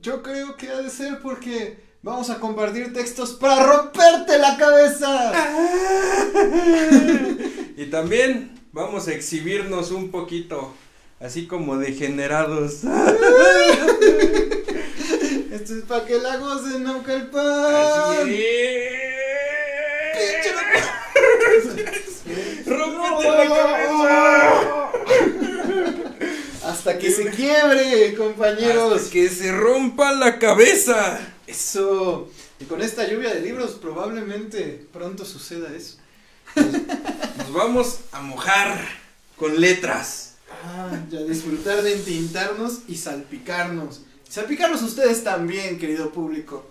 yo creo que ha de ser porque vamos a compartir textos para romperte la cabeza. Y también vamos a exhibirnos un poquito, así como degenerados. Esto es para que la gocen, Así Naucalpan. es. Pinche ¡Rómpete la cabeza! Hasta que se quiebre, compañeros. Hasta que se rompa la cabeza. Eso. Y con esta lluvia de libros probablemente pronto suceda eso. Nos vamos a mojar con letras. Ah, ya disfrutar de entintarnos y salpicarnos. Salpicarnos ustedes también, querido público.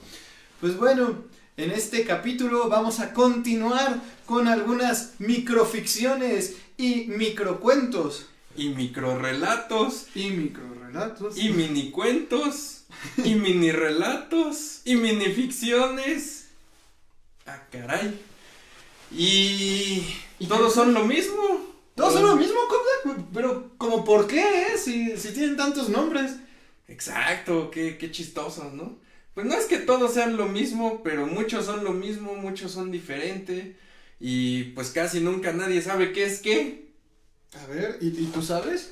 Pues bueno, en este capítulo vamos a continuar con algunas microficciones y microcuentos. Y microrelatos. Y microrelatos. Y minicuentos. Y mini relatos. Y minificciones. Ah, caray. Y. ¿Y todos qué? son lo mismo. Todos son lo mismo, Cobra, pero como por qué, eh? Si, si tienen tantos nombres. Exacto, qué, qué chistosos, ¿no? Pues no es que todos sean lo mismo, pero muchos son lo mismo, muchos son diferentes. Y pues casi nunca nadie sabe qué es qué. A ver, ¿y, y tú sabes?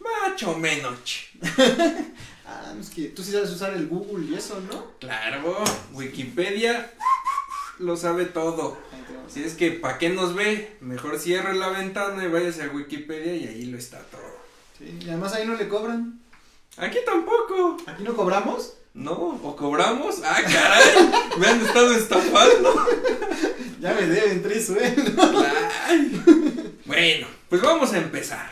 Macho menos. Ah, es que tú sí sabes usar el Google y eso, ¿no? Claro, Wikipedia lo sabe todo. Si es que, ¿para qué nos ve? Mejor cierre la ventana y váyase a Wikipedia y ahí lo está todo. Sí, y además ahí no le cobran. Aquí tampoco. ¿Aquí no cobramos? No, o cobramos. Ah, caray, me han estado estafando. Ya me deben tres sueldos. Bueno, pues vamos a empezar.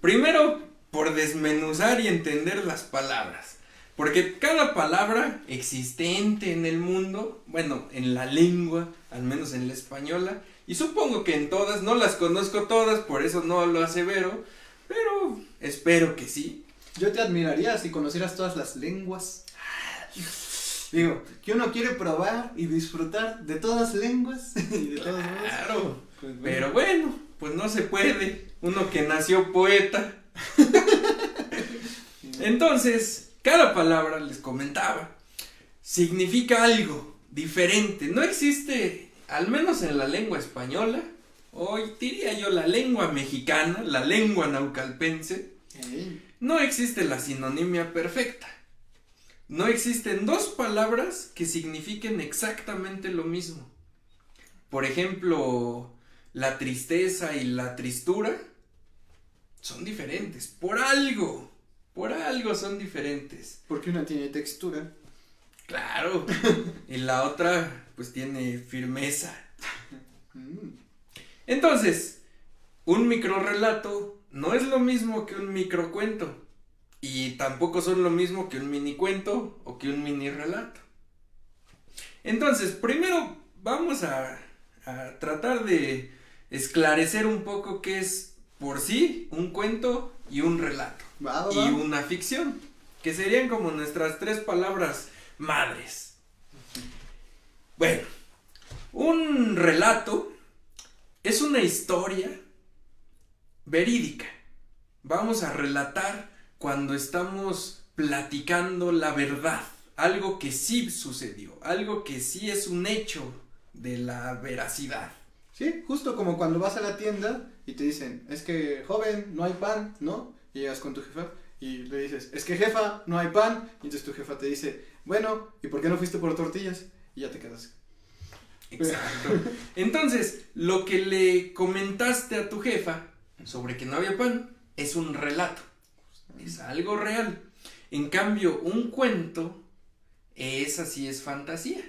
Primero, por desmenuzar y entender las palabras. Porque cada palabra existente en el mundo, bueno, en la lengua, al menos en la española, y supongo que en todas, no las conozco todas, por eso no lo asevero, pero espero que sí. Yo te admiraría si conocieras todas las lenguas. Digo, que uno quiere probar y disfrutar de todas lenguas y de todos. Claro, Pues bueno. pero bueno, pues no se puede. Uno que nació poeta. Entonces, cada palabra, les comentaba, significa algo diferente. No existe, al menos en la lengua española, hoy diría yo la lengua mexicana, la lengua naucalpense, no existe la sinonimia perfecta. No existen dos palabras que signifiquen exactamente lo mismo. Por ejemplo, la tristeza y la tristura son diferentes. Por algo. Por algo son diferentes. Porque una tiene textura. Claro. y la otra pues tiene firmeza. Mm. Entonces, un microrelato no es lo mismo que un microcuento. Y tampoco son lo mismo que un minicuento o que un mini relato. Entonces, primero vamos a, a tratar de esclarecer un poco qué es por sí un cuento y un relato. Va, va, Y va. una ficción. Que serían como nuestras tres palabras madres. Bueno, un relato es una historia verídica. Vamos a relatar cuando estamos platicando la verdad, algo que sí sucedió, algo que sí es un hecho de la veracidad. Sí, justo como cuando vas a la tienda y te dicen, es que joven, no hay pan, ¿no? Y llegas con tu jefa y le dices, es que jefa, no hay pan. Y entonces tu jefa te dice, bueno, ¿y por qué no fuiste por tortillas? Y ya te quedas. Exacto. Entonces, lo que le comentaste a tu jefa sobre que no había pan es un relato. Es algo real. En cambio, un cuento, esa sí es fantasía.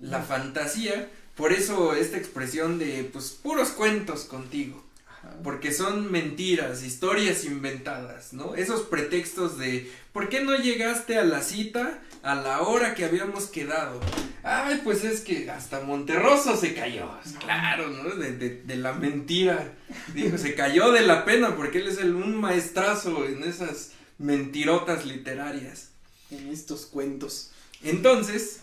la fantasía, por eso esta expresión de pues puros cuentos contigo. Ajá. Porque son mentiras, historias inventadas, ¿no? Esos pretextos de ¿por qué no llegaste a la cita a la hora que habíamos quedado? Ay, pues es que hasta Monterroso se cayó. Claro, ¿no? De, de- de la mentira. Dijo, se cayó de la pena porque él es el, un maestrazo en esas mentirotas literarias. En estos cuentos. Entonces,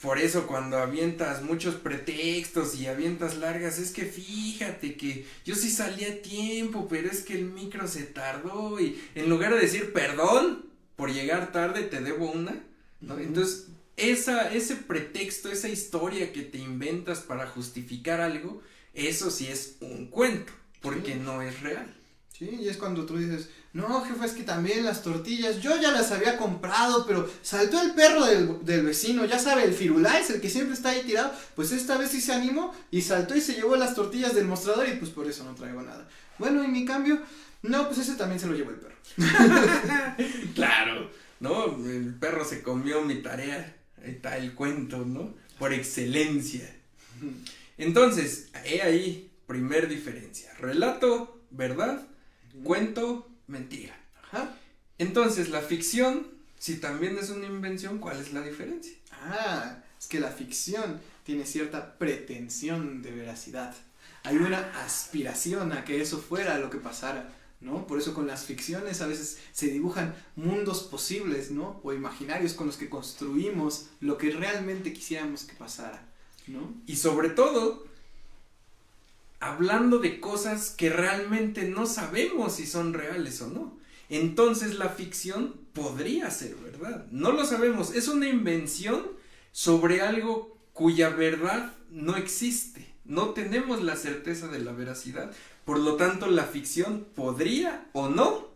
por eso cuando avientas muchos pretextos y avientas largas, es que fíjate que yo sí salí a tiempo, pero es que el micro se tardó y en lugar de decir perdón por llegar tarde, te debo una. Entonces, esa, ese pretexto, esa historia que te inventas para justificar algo, eso sí es un cuento, porque Sí. no es real. Sí, y es cuando tú dices, no, jefe, es que también las tortillas, yo ya las había comprado, pero saltó el perro del, del vecino, ya sabe, el firulais, el que siempre está ahí tirado, pues esta vez sí se animó y saltó y se llevó las tortillas del mostrador y pues por eso no traigo nada. Bueno, y mi cambio, no, pues ese también se lo llevó el perro. Claro, ¿no? El perro se comió mi tarea. Ahí está el cuento, ¿no? Por excelencia. Entonces, he ahí, primer diferencia. Relato, verdad. Cuento, mentira. Ajá. Entonces, la ficción, si también es una invención, ¿cuál es la diferencia? Ah, es que la ficción tiene cierta pretensión de veracidad. Hay una aspiración a que eso fuera lo que pasara, ¿no? Por eso con las ficciones a veces se dibujan mundos posibles, ¿no? O imaginarios con los que construimos lo que realmente quisiéramos que pasara, ¿no? Y sobre todo, hablando de cosas que realmente no sabemos si son reales o no. Entonces la ficción podría ser verdad. No lo sabemos. Es una invención sobre algo cuya verdad no existe. No tenemos la certeza de la veracidad. Por lo tanto, la ficción podría o no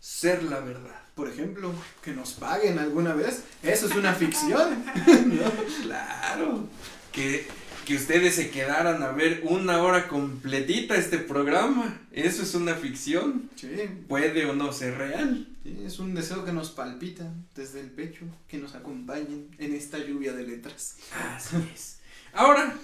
ser la verdad. Por ejemplo, que nos paguen alguna vez, eso es una ficción. Claro. Que, que ustedes se quedaran a ver una hora completita este programa. Eso es una ficción. Sí, Puede o no ser real. sí, es un deseo que nos palpita desde el pecho, que nos acompañen en esta lluvia de letras. Así es. Ahora,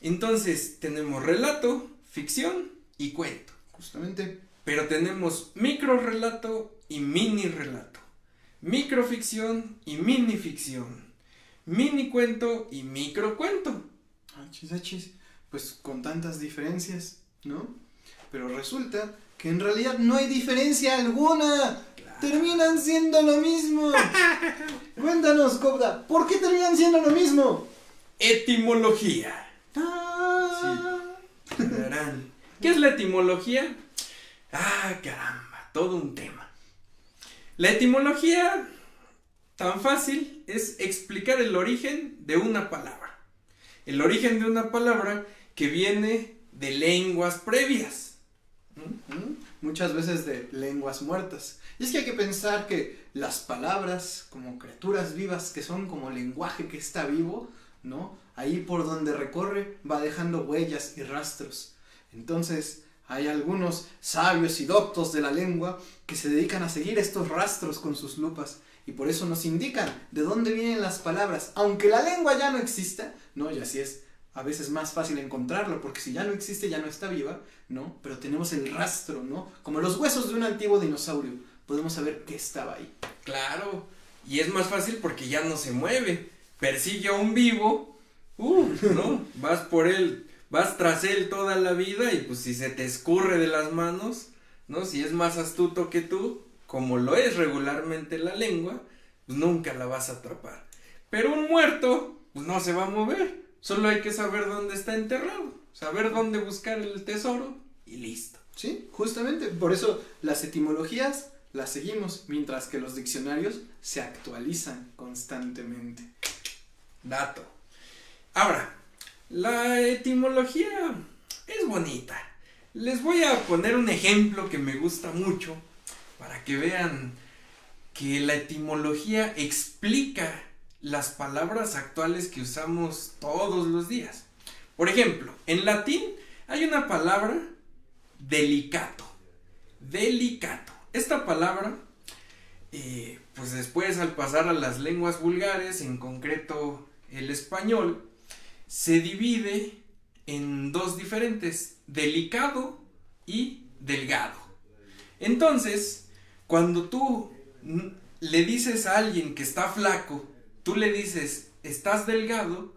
entonces tenemos relato, ficción y cuento. Justamente. Pero tenemos micro relato y mini relato. Microficción y mini ficción. Mini cuento y micro cuento. Achis, achis, pues con tantas diferencias, ¿no? Pero resulta que en realidad no hay diferencia alguna. Terminan siendo lo mismo. Cuéntanos, Cobra, ¿por qué terminan siendo lo mismo? Etimología. Ah. ¿Qué es la etimología? Ah, caramba, todo un tema. La etimología, tan fácil, es explicar el origen de una palabra. El origen de una palabra que viene de lenguas previas. ¿Mm? ¿Mm? Muchas veces de lenguas muertas. Y es que hay que pensar que las palabras, como criaturas vivas que son como lenguaje que está vivo, ¿no? Ahí por donde recorre va dejando huellas y rastros. Entonces, hay algunos sabios y doctos de la lengua que se dedican a seguir estos rastros con sus lupas y por eso nos indican de dónde vienen las palabras, aunque la lengua ya no exista, ¿no? Y así es a veces más fácil encontrarlo, porque si ya no existe, ya no está viva, ¿no? Pero tenemos el rastro, ¿no? Como los huesos de un antiguo dinosaurio, podemos saber qué estaba ahí. Claro, y es más fácil porque ya no se mueve. Persigue a un vivo, uh, ¿no? Vas por él, vas tras él toda la vida y pues si se te escurre de las manos, ¿no? Si es más astuto que tú, como lo es regularmente la lengua, pues nunca la vas a atrapar. Pero un muerto, pues no se va a mover. Solo hay que saber dónde está enterrado, saber dónde buscar el tesoro y listo. Sí, justamente, por eso las etimologías las seguimos, mientras que los diccionarios se actualizan constantemente. Dato. Ahora, la etimología es bonita. Les voy a poner un ejemplo que me gusta mucho para que vean que la etimología explica las palabras actuales que usamos todos los días. Por ejemplo, en latín hay una palabra delicato. Delicato. Esta palabra, eh, pues después al pasar a las lenguas vulgares, en concreto el español, se divide en dos diferentes, delicado y delgado. Entonces, cuando tú le dices a alguien que está flaco, tú le dices, estás delgado,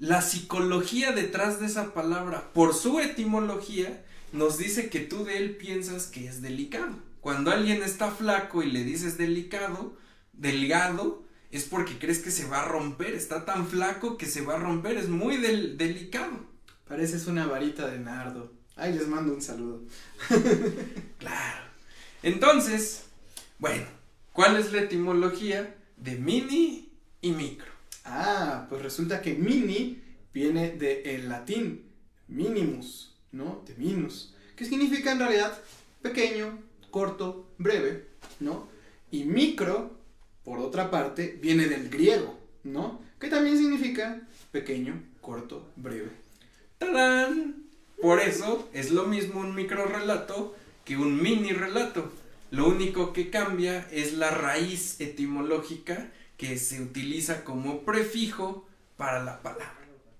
la psicología detrás de esa palabra, por su etimología, nos dice que tú de él piensas que es delicado. Cuando alguien está flaco y le dices delicado, delgado, es porque crees que se va a romper, está tan flaco que se va a romper, es muy delicado. Pareces una varita de nardo. Ay, les mando un saludo. claro. Entonces, bueno, ¿cuál es la etimología de mini y micro? Ah, pues resulta que mini viene del latín minimus, ¿no? De minus, que significa en realidad pequeño, corto, breve, ¿no? Y micro, por otra parte, viene del griego, ¿no? Que también significa pequeño, corto, breve. ¡Tarán! Por eso es lo mismo un micro relato que un mini relato. Lo único que cambia es la raíz etimológica que se utiliza como prefijo para la palabra.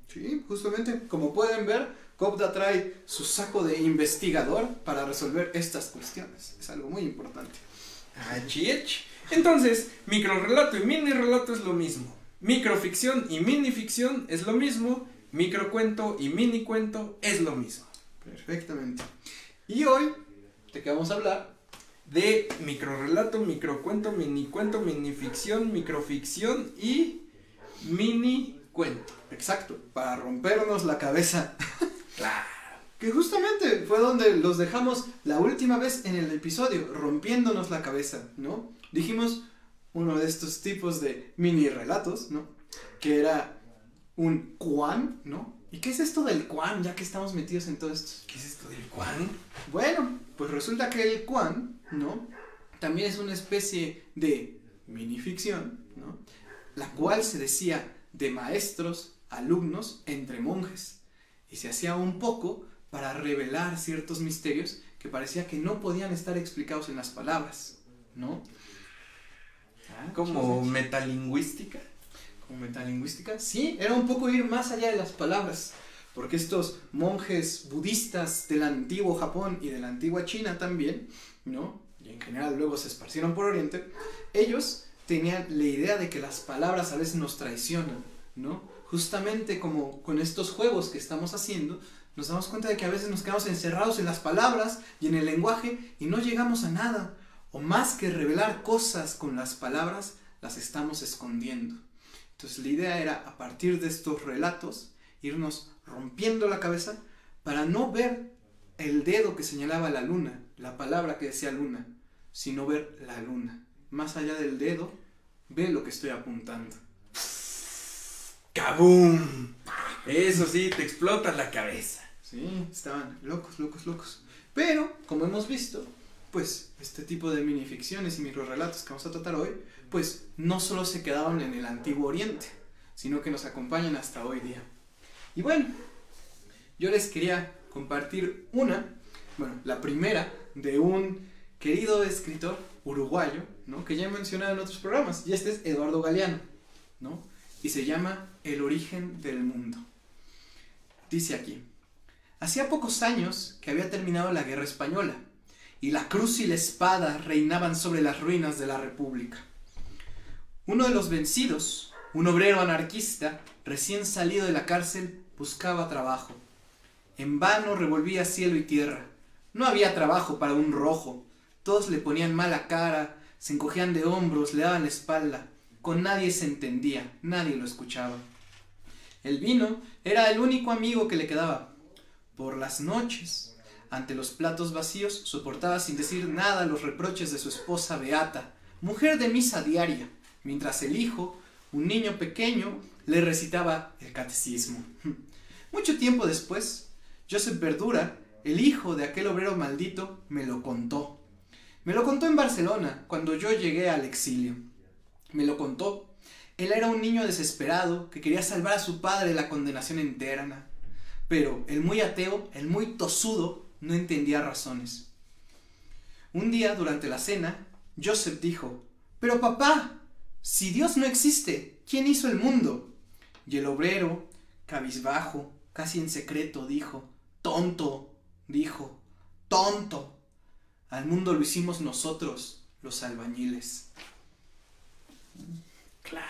Sí, justamente, como pueden ver, Copda trae su saco de investigador para resolver estas cuestiones. Es algo muy importante. Entonces, microrelato y mini relato es lo mismo. Microficción y minificción es lo mismo. Microcuento y mini cuento es lo mismo. Perfectamente. Y hoy, ¿de qué vamos a hablar? De microrelato, microcuento, minicuento, minificción, microficción y mini cuento. Exacto, para rompernos la cabeza. claro. Que justamente fue donde los dejamos la última vez en el episodio, rompiéndonos la cabeza, ¿no? Dijimos uno de estos tipos de mini relatos, ¿no? Que era un Quan, ¿no? ¿Y qué es esto del Quan, ya que estamos metidos en todo esto? ¿Qué es esto del Quan? Bueno, pues resulta que el Quan, ¿no? También es una especie de minificción, ¿no? La cual se decía de maestros, alumnos, entre monjes. Y se hacía un poco para revelar ciertos misterios que parecía que no podían estar explicados en las palabras, ¿no? Ah, como metalingüística. Como metalingüística, sí, era un poco ir más allá de las palabras, porque estos monjes budistas del antiguo Japón y de la antigua China también, ¿no? Y en general luego se esparcieron por Oriente, ellos tenían la idea de que las palabras a veces nos traicionan, ¿no? Justamente como con estos juegos que estamos haciendo, nos damos cuenta de que a veces nos quedamos encerrados en las palabras y en el lenguaje y no llegamos a nada. O más que revelar cosas con las palabras, las estamos escondiendo. Entonces la idea era, a partir de estos relatos, irnos rompiendo la cabeza para no ver el dedo que señalaba la luna, la palabra que decía luna, sino ver la luna. Más allá del dedo, ve lo que estoy apuntando. ¡Kabum! Eso sí, te explota la cabeza. Sí, estaban locos, locos, locos. Pero, como hemos visto, pues este tipo de minificciones y microrelatos que vamos a tratar hoy, pues no solo se quedaron en el antiguo oriente, sino que nos acompañan hasta hoy día. Y bueno, yo les quería compartir una, bueno, la primera de un querido escritor uruguayo, ¿no? Que ya he mencionado en otros programas, y este es Eduardo Galeano, ¿no? Y se llama El origen del mundo. Dice aquí, hacía pocos años que había terminado la guerra española, y la cruz y la espada reinaban sobre las ruinas de la República. Uno de los vencidos, un obrero anarquista, recién salido de la cárcel, buscaba trabajo. En vano revolvía cielo y tierra. No había trabajo para un rojo. Todos le ponían mala cara, se encogían de hombros, le daban la espalda. Con nadie se entendía, nadie lo escuchaba. El vino era el único amigo que le quedaba. Por las noches, ante los platos vacíos, soportaba sin decir nada los reproches de su esposa Beata, mujer de misa diaria, mientras el hijo, un niño pequeño, le recitaba el catecismo. Mucho tiempo después, Joseph Verdura, el hijo de aquel obrero maldito, me lo contó. Me lo contó en Barcelona, cuando yo llegué al exilio. Me lo contó. Él era un niño desesperado que quería salvar a su padre de la condenación eterna. Pero el muy ateo, el muy tosudo, no entendía razones. Un día, durante la cena, Joseph dijo, Pero papá, si Dios no existe, ¿quién hizo el mundo? Y el obrero, cabizbajo, casi en secreto, dijo, tonto, dijo, tonto. Al mundo lo hicimos nosotros, los albañiles. Claro.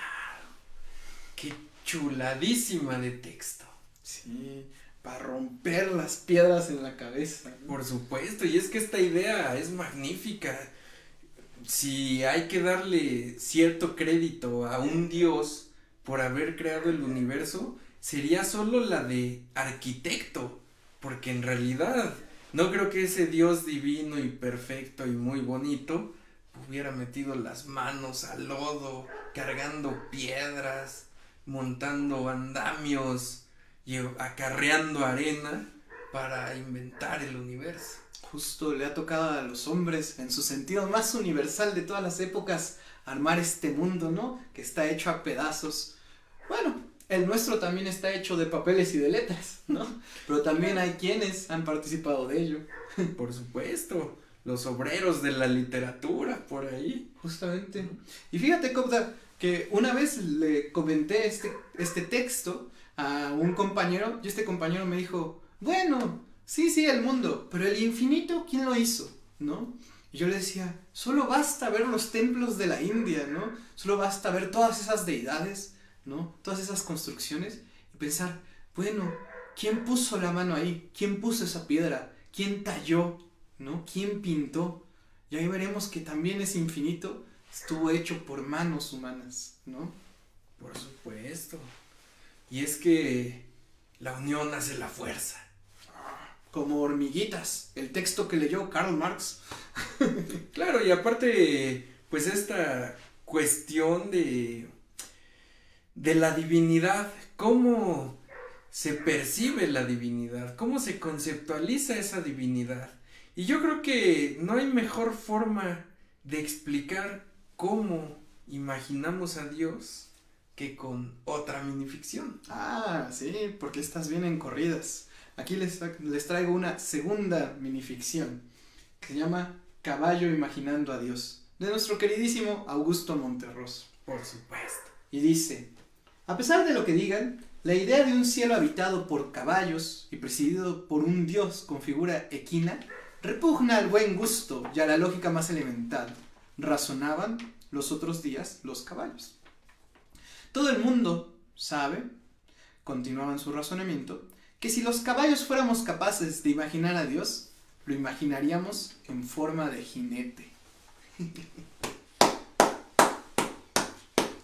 Qué chuladísima de texto. Sí, para romper las piedras en la cabeza. Por supuesto, y es que esta idea es magnífica. Si hay que darle cierto crédito a un dios por haber creado el universo, sería solo la de arquitecto, porque en realidad no creo que ese dios divino y perfecto y muy bonito hubiera metido las manos al lodo, cargando piedras, montando andamios y acarreando arena para inventar el universo. Justo le ha tocado a los hombres, en su sentido más universal de todas las épocas, armar este mundo, ¿no? Que está hecho a pedazos. Bueno, el nuestro también está hecho de papeles y de letras, ¿no? Pero también hay quienes han participado de ello. Por supuesto, los obreros de la literatura por ahí. Justamente. Y fíjate, Copda, que una vez le comenté este, este texto a un compañero y este compañero me dijo, bueno, sí, sí, el mundo, pero el infinito, ¿quién lo hizo? ¿No? Y yo le decía, solo basta ver los templos de la India, ¿no? Solo basta ver todas esas deidades, ¿no? Todas esas construcciones y pensar, bueno, ¿quién puso la mano ahí? ¿Quién puso esa piedra? ¿Quién talló? ¿No? ¿Quién pintó? Y ahí veremos que también es infinito, estuvo hecho por manos humanas, ¿no? Por supuesto. Y es que la unión hace la fuerza. Como hormiguitas, el texto que leyó Karl Marx. Claro, y aparte, pues esta cuestión de, de la divinidad, cómo se percibe la divinidad, cómo se conceptualiza esa divinidad. Y yo creo que no hay mejor forma de explicar cómo imaginamos a Dios que con otra minificción. Ah, sí, porque estas vienen corridas. Aquí les, les traigo una segunda minificción que se llama Caballo Imaginando a Dios, de nuestro queridísimo Augusto Monterroso. Por supuesto. Y dice, a pesar de lo que digan, la idea de un cielo habitado por caballos y presidido por un dios con figura equina repugna al buen gusto y a la lógica más elemental, razonaban los otros días los caballos. Todo el mundo sabe, continuaban su razonamiento, que si los caballos fuéramos capaces de imaginar a Dios, lo imaginaríamos en forma de jinete.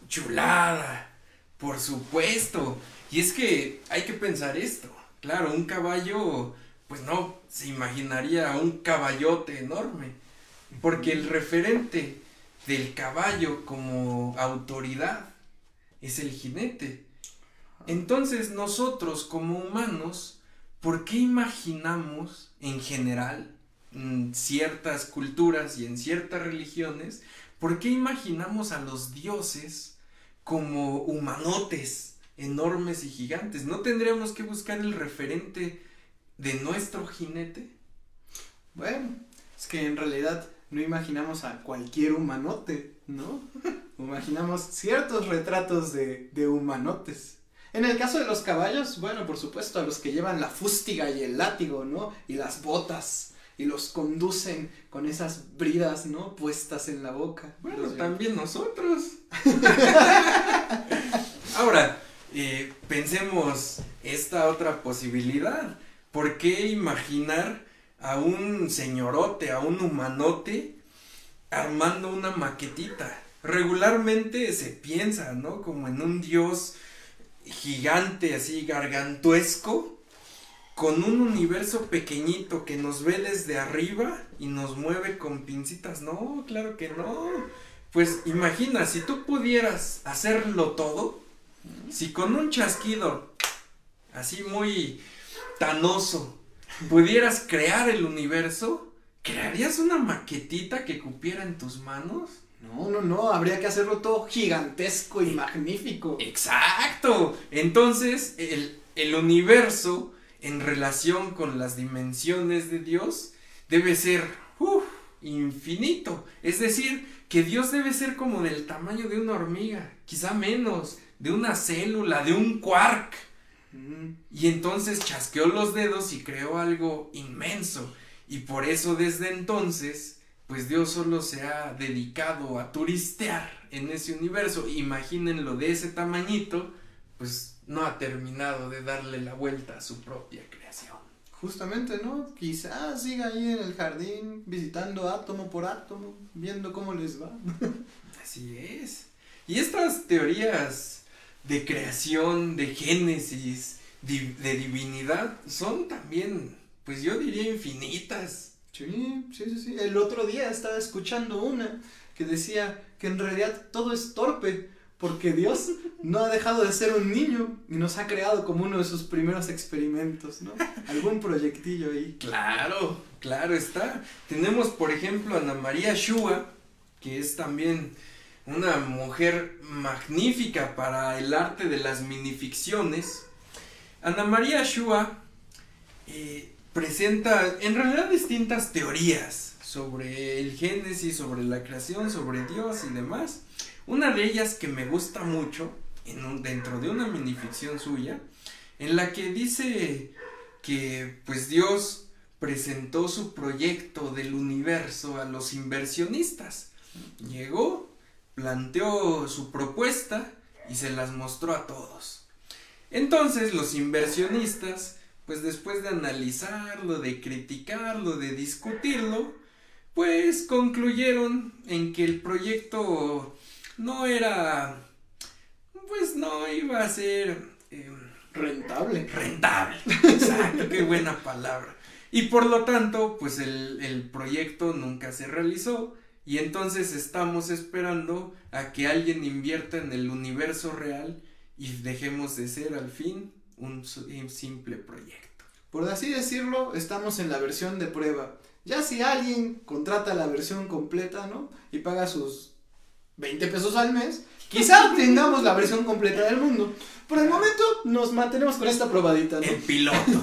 Chulada, por supuesto. Y es que hay que pensar esto. Claro, un caballo, pues no, se imaginaría un caballote enorme. Porque el referente del caballo como autoridad es el jinete. Entonces nosotros como humanos, ¿por qué imaginamos en general, en ciertas culturas y en ciertas religiones, por qué imaginamos a los dioses como humanotes enormes y gigantes? ¿No tendríamos que buscar el referente de nuestro jinete? Bueno, es que en realidad no imaginamos a cualquier humanote, ¿no? imaginamos ciertos retratos de, de, humanotes. En el caso de los caballos, bueno, por supuesto, a los que llevan la fústiga y el látigo, ¿no? Y las botas, y los conducen con esas bridas, ¿no? Puestas en la boca. Bueno, los también nosotros. Ahora, eh, pensemos esta otra posibilidad. ¿Por qué imaginar a un señorote, a un humanote, armando una maquetita? Regularmente se piensa, ¿no? Como en un dios gigante, así gargantuesco, con un universo pequeñito que nos ve desde arriba y nos mueve con pincitas. No, claro que no. Pues imagina, si tú pudieras hacerlo todo, si con un chasquido así muy tanoso pudieras crear el universo, ¿crearías una maquetita que cupiera en tus manos? No, no, no, habría que hacerlo todo gigantesco y magnífico. Exacto. Entonces, el, el universo en relación con las dimensiones de Dios debe ser uf, infinito. Es decir, que Dios debe ser como del tamaño de una hormiga, quizá menos, de una célula, de un quark. Y entonces chasqueó los dedos y creó algo inmenso. Y por eso desde entonces, pues Dios solo se ha dedicado a turistear en ese universo. Imagínenlo de ese tamañito, pues no ha terminado de darle la vuelta a su propia creación. Justamente, ¿no? Quizás siga ahí en el jardín visitando átomo por átomo, viendo cómo les va. Así es. Y estas teorías de creación, de génesis, de divinidad, son también, pues yo diría infinitas. Sí, sí, sí, sí. El otro día estaba escuchando una que decía que en realidad todo es torpe porque Dios no ha dejado de ser un niño y nos ha creado como uno de sus primeros experimentos, ¿no? Algún proyectillo ahí. Claro, claro está. Tenemos, por ejemplo, a Ana María Shua, que es también una mujer magnífica para el arte de las minificciones. Ana María Shua eh, presenta en realidad distintas teorías sobre el Génesis, sobre la creación, sobre Dios y demás. Una de ellas que me gusta mucho, en un- dentro de una minificción suya, en la que dice que pues Dios presentó su proyecto del universo a los inversionistas. Llegó, planteó su propuesta y se las mostró a todos. Entonces los inversionistas, pues después de analizarlo, de criticarlo, de discutirlo, pues concluyeron en que el proyecto no era, pues no iba a ser... em, Rentable. Rentable. Exacto, qué buena palabra. Y por lo tanto, pues el, el proyecto nunca se realizó. Y entonces estamos esperando a que alguien invierta en el universo real y dejemos de ser al fin un, simple proyecto. Por así decirlo, estamos en la versión de prueba. Ya si alguien contrata la versión completa, ¿no? Y paga sus 20 pesos al mes, quizá obtengamos la versión completa del mundo. Por el momento nos mantenemos con esta probadita, ¿no? El piloto.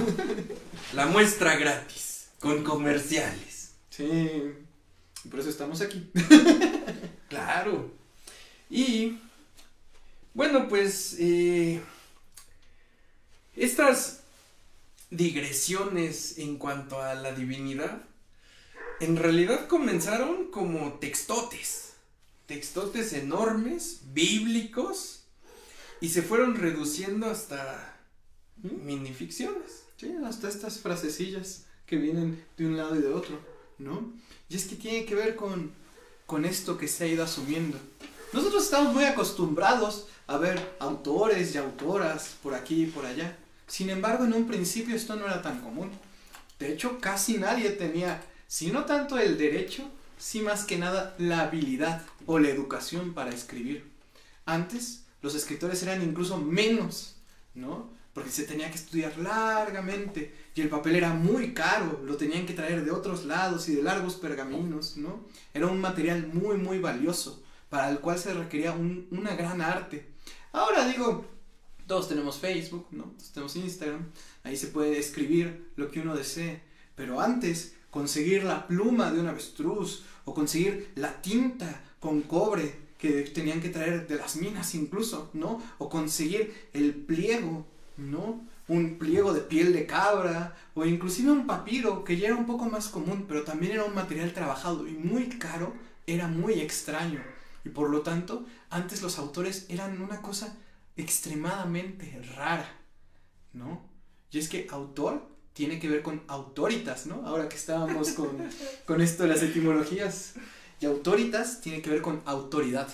La muestra gratis. Con comerciales. Sí. y Por eso estamos aquí. Claro. Y bueno, pues eh, estas digresiones en cuanto a la divinidad, en realidad comenzaron como textotes, textotes enormes, bíblicos, y se fueron reduciendo hasta minificciones. Sí, hasta estas frasecillas que vienen de un lado y de otro, ¿no? Y es que tiene que ver con, con esto que se ha ido asumiendo. Nosotros estamos muy acostumbrados a ver autores y autoras por aquí y por allá. Sin embargo, en un principio esto no era tan común. De hecho, casi nadie tenía, si no tanto el derecho, sí más que nada la habilidad o la educación para escribir. Antes, los escritores eran incluso menos, ¿no? Porque se tenía que estudiar largamente y el papel era muy caro, lo tenían que traer de otros lados y de largos pergaminos, ¿no? Era un material muy, muy valioso para el cual se requería un- una gran arte. Ahora digo, todos tenemos Facebook, ¿no? Tenemos Instagram, ahí se puede escribir lo que uno desee, pero antes conseguir la pluma de un avestruz o conseguir la tinta con cobre que tenían que traer de las minas incluso, ¿no? O conseguir el pliego, ¿no? Un pliego de piel de cabra o inclusive un papiro que ya era un poco más común, pero también era un material trabajado y muy caro, era muy extraño. Y por lo tanto, antes los autores eran una cosa extremadamente rara, ¿no? Y es que autor tiene que ver con autoritas, ¿no? Ahora que estábamos con, con esto de las etimologías. Y autoritas tiene que ver con autoridad,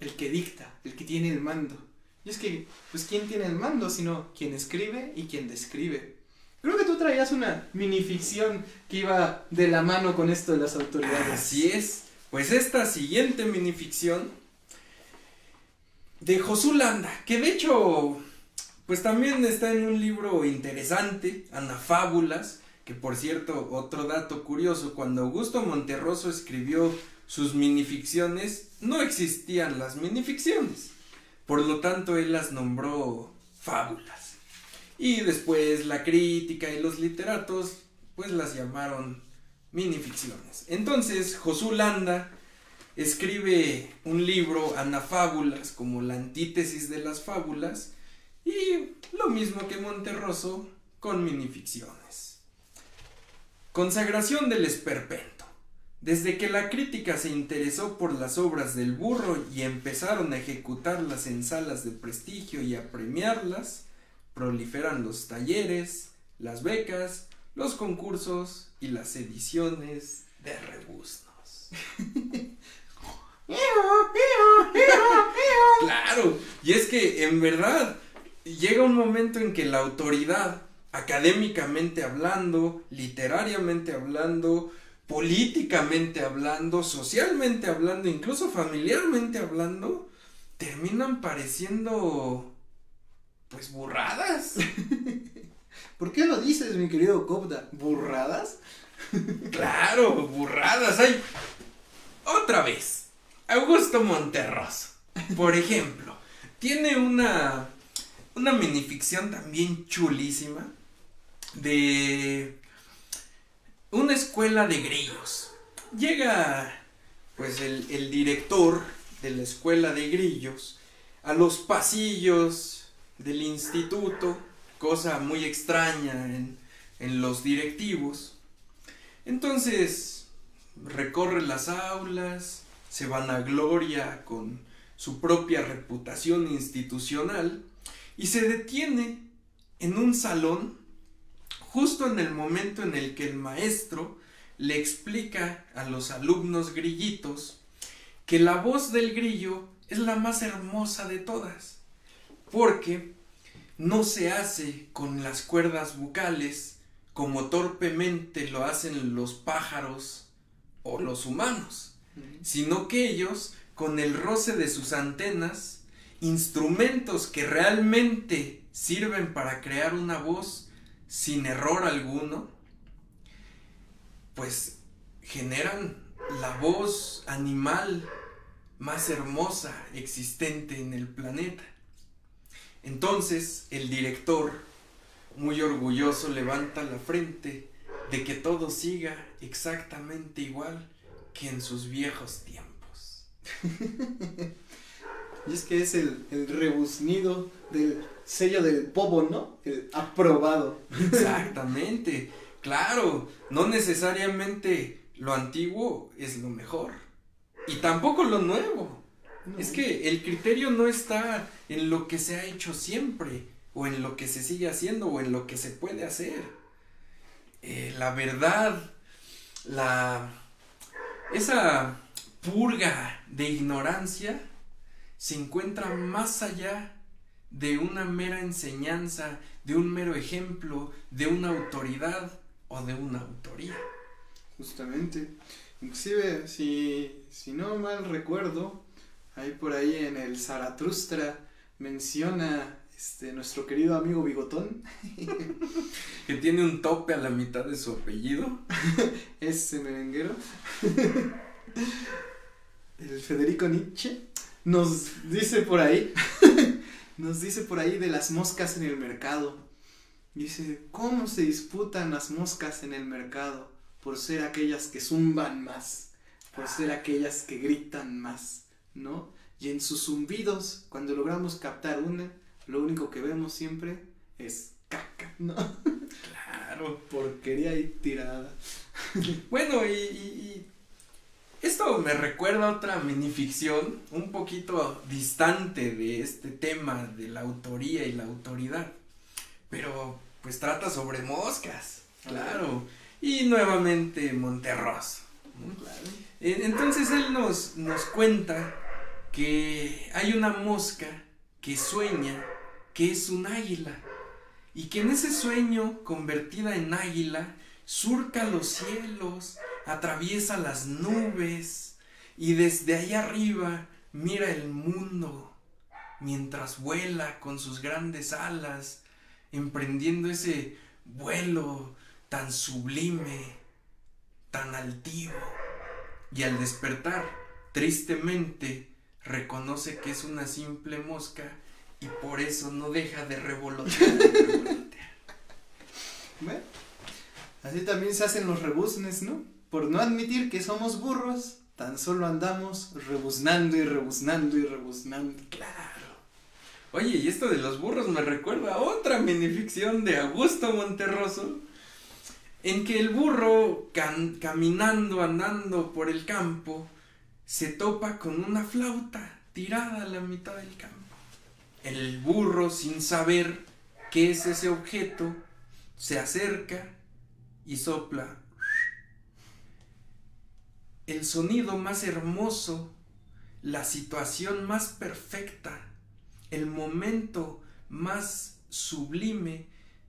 el que dicta, el que tiene el mando. Y es que, pues, ¿quién tiene el mando sino quien escribe y quien describe? Creo que tú traías una minificción que iba de la mano con esto de las autoridades. Así es. Pues esta siguiente minificción de Josulanda, que de hecho, pues también está en un libro interesante, Anafábulas, que por cierto, otro dato curioso, cuando Augusto Monterroso escribió sus minificciones, no existían las minificciones. Por lo tanto, él las nombró fábulas. Y después la crítica y los literatos, pues las llamaron minificciones. Entonces, Josú Landa escribe un libro, Anafábulas, como la antítesis de las fábulas, Y lo mismo que Monterroso con minificciones. Consagración del esperpento. Desde que la crítica se interesó por las obras del burro y empezaron a ejecutarlas en salas de prestigio y a premiarlas, proliferan los talleres, las becas, los concursos y las ediciones de rebuznos. claro, y es que en verdad llega un momento en que la autoridad, académicamente hablando, literariamente hablando, políticamente hablando, socialmente hablando, incluso familiarmente hablando, terminan pareciendo pues burradas. ¿Por qué lo dices, mi querido Copda? ¿Burradas? claro, burradas. Hay otra vez. Augusto Monterroso, por ejemplo, tiene una una minificción también chulísima de una escuela de grillos. Llega pues el, el director de la escuela de grillos a los pasillos del instituto, cosa muy extraña en, en los directivos. Entonces recorre las aulas, se van a gloria con su propia reputación institucional y se detiene en un salón justo en el momento en el que el maestro le explica a los alumnos grillitos que la voz del grillo es la más hermosa de todas, porque no se hace con las cuerdas bucales como torpemente lo hacen los pájaros o los humanos, sino que ellos, con el roce de sus antenas, instrumentos que realmente sirven para crear una voz sin error alguno, pues generan la voz animal más hermosa existente en el planeta. Entonces el director, muy orgulloso, levanta la frente de que todo siga exactamente igual que en sus viejos tiempos. Y es que es el, el rebuznido del sello del pobo, ¿no? El aprobado. Exactamente. Claro, no necesariamente lo antiguo es lo mejor. Y tampoco lo nuevo. Es que el criterio no está en lo que se ha hecho siempre, o en lo que se sigue haciendo, o en lo que se puede hacer. Eh, la verdad, la. Esa purga de ignorancia se encuentra más allá de una mera enseñanza, de un mero ejemplo, de una autoridad o de una autoría. Justamente. Inclusive, si, si no mal recuerdo, ahí por ahí en el Zaratustra menciona este, nuestro querido amigo Bigotón. que tiene un tope a la mitad de su apellido. Ese merenguero. el Federico Nietzsche nos dice por ahí, nos dice por ahí de las moscas en el mercado. Dice, ¿cómo se disputan las moscas en el mercado? Por ser aquellas que zumban más, por ser aquellas que gritan más, ¿no? Y en sus zumbidos, cuando logramos captar una, lo único que vemos siempre es caca, ¿no? Claro. Porquería y tirada. bueno, y esto me recuerda a otra minificción un poquito distante de este tema de la autoría y la autoridad. Pero pues trata sobre moscas, claro. Y nuevamente Monterroso. Entonces él nos, nos cuenta que hay una mosca que sueña que es un águila y que en ese sueño convertida en águila surca los cielos atraviesa las nubes y desde ahí arriba mira el mundo mientras vuela con sus grandes alas, emprendiendo ese vuelo tan sublime, tan altivo. Y al despertar, tristemente, reconoce que es una simple mosca y por eso no deja de revolotear. así también se hacen los rebuznes, ¿no? por no admitir que somos burros, tan solo andamos rebuznando y rebuznando y rebuznando. Claro. Oye, y esto de los burros me recuerda a otra minificción de Augusto Monterroso, en que el burro caminando, andando por el campo, se topa con una flauta tirada a la mitad del campo. El burro, sin saber qué es ese objeto, se acerca y sopla. El sonido más hermoso, la situación más perfecta, el momento más sublime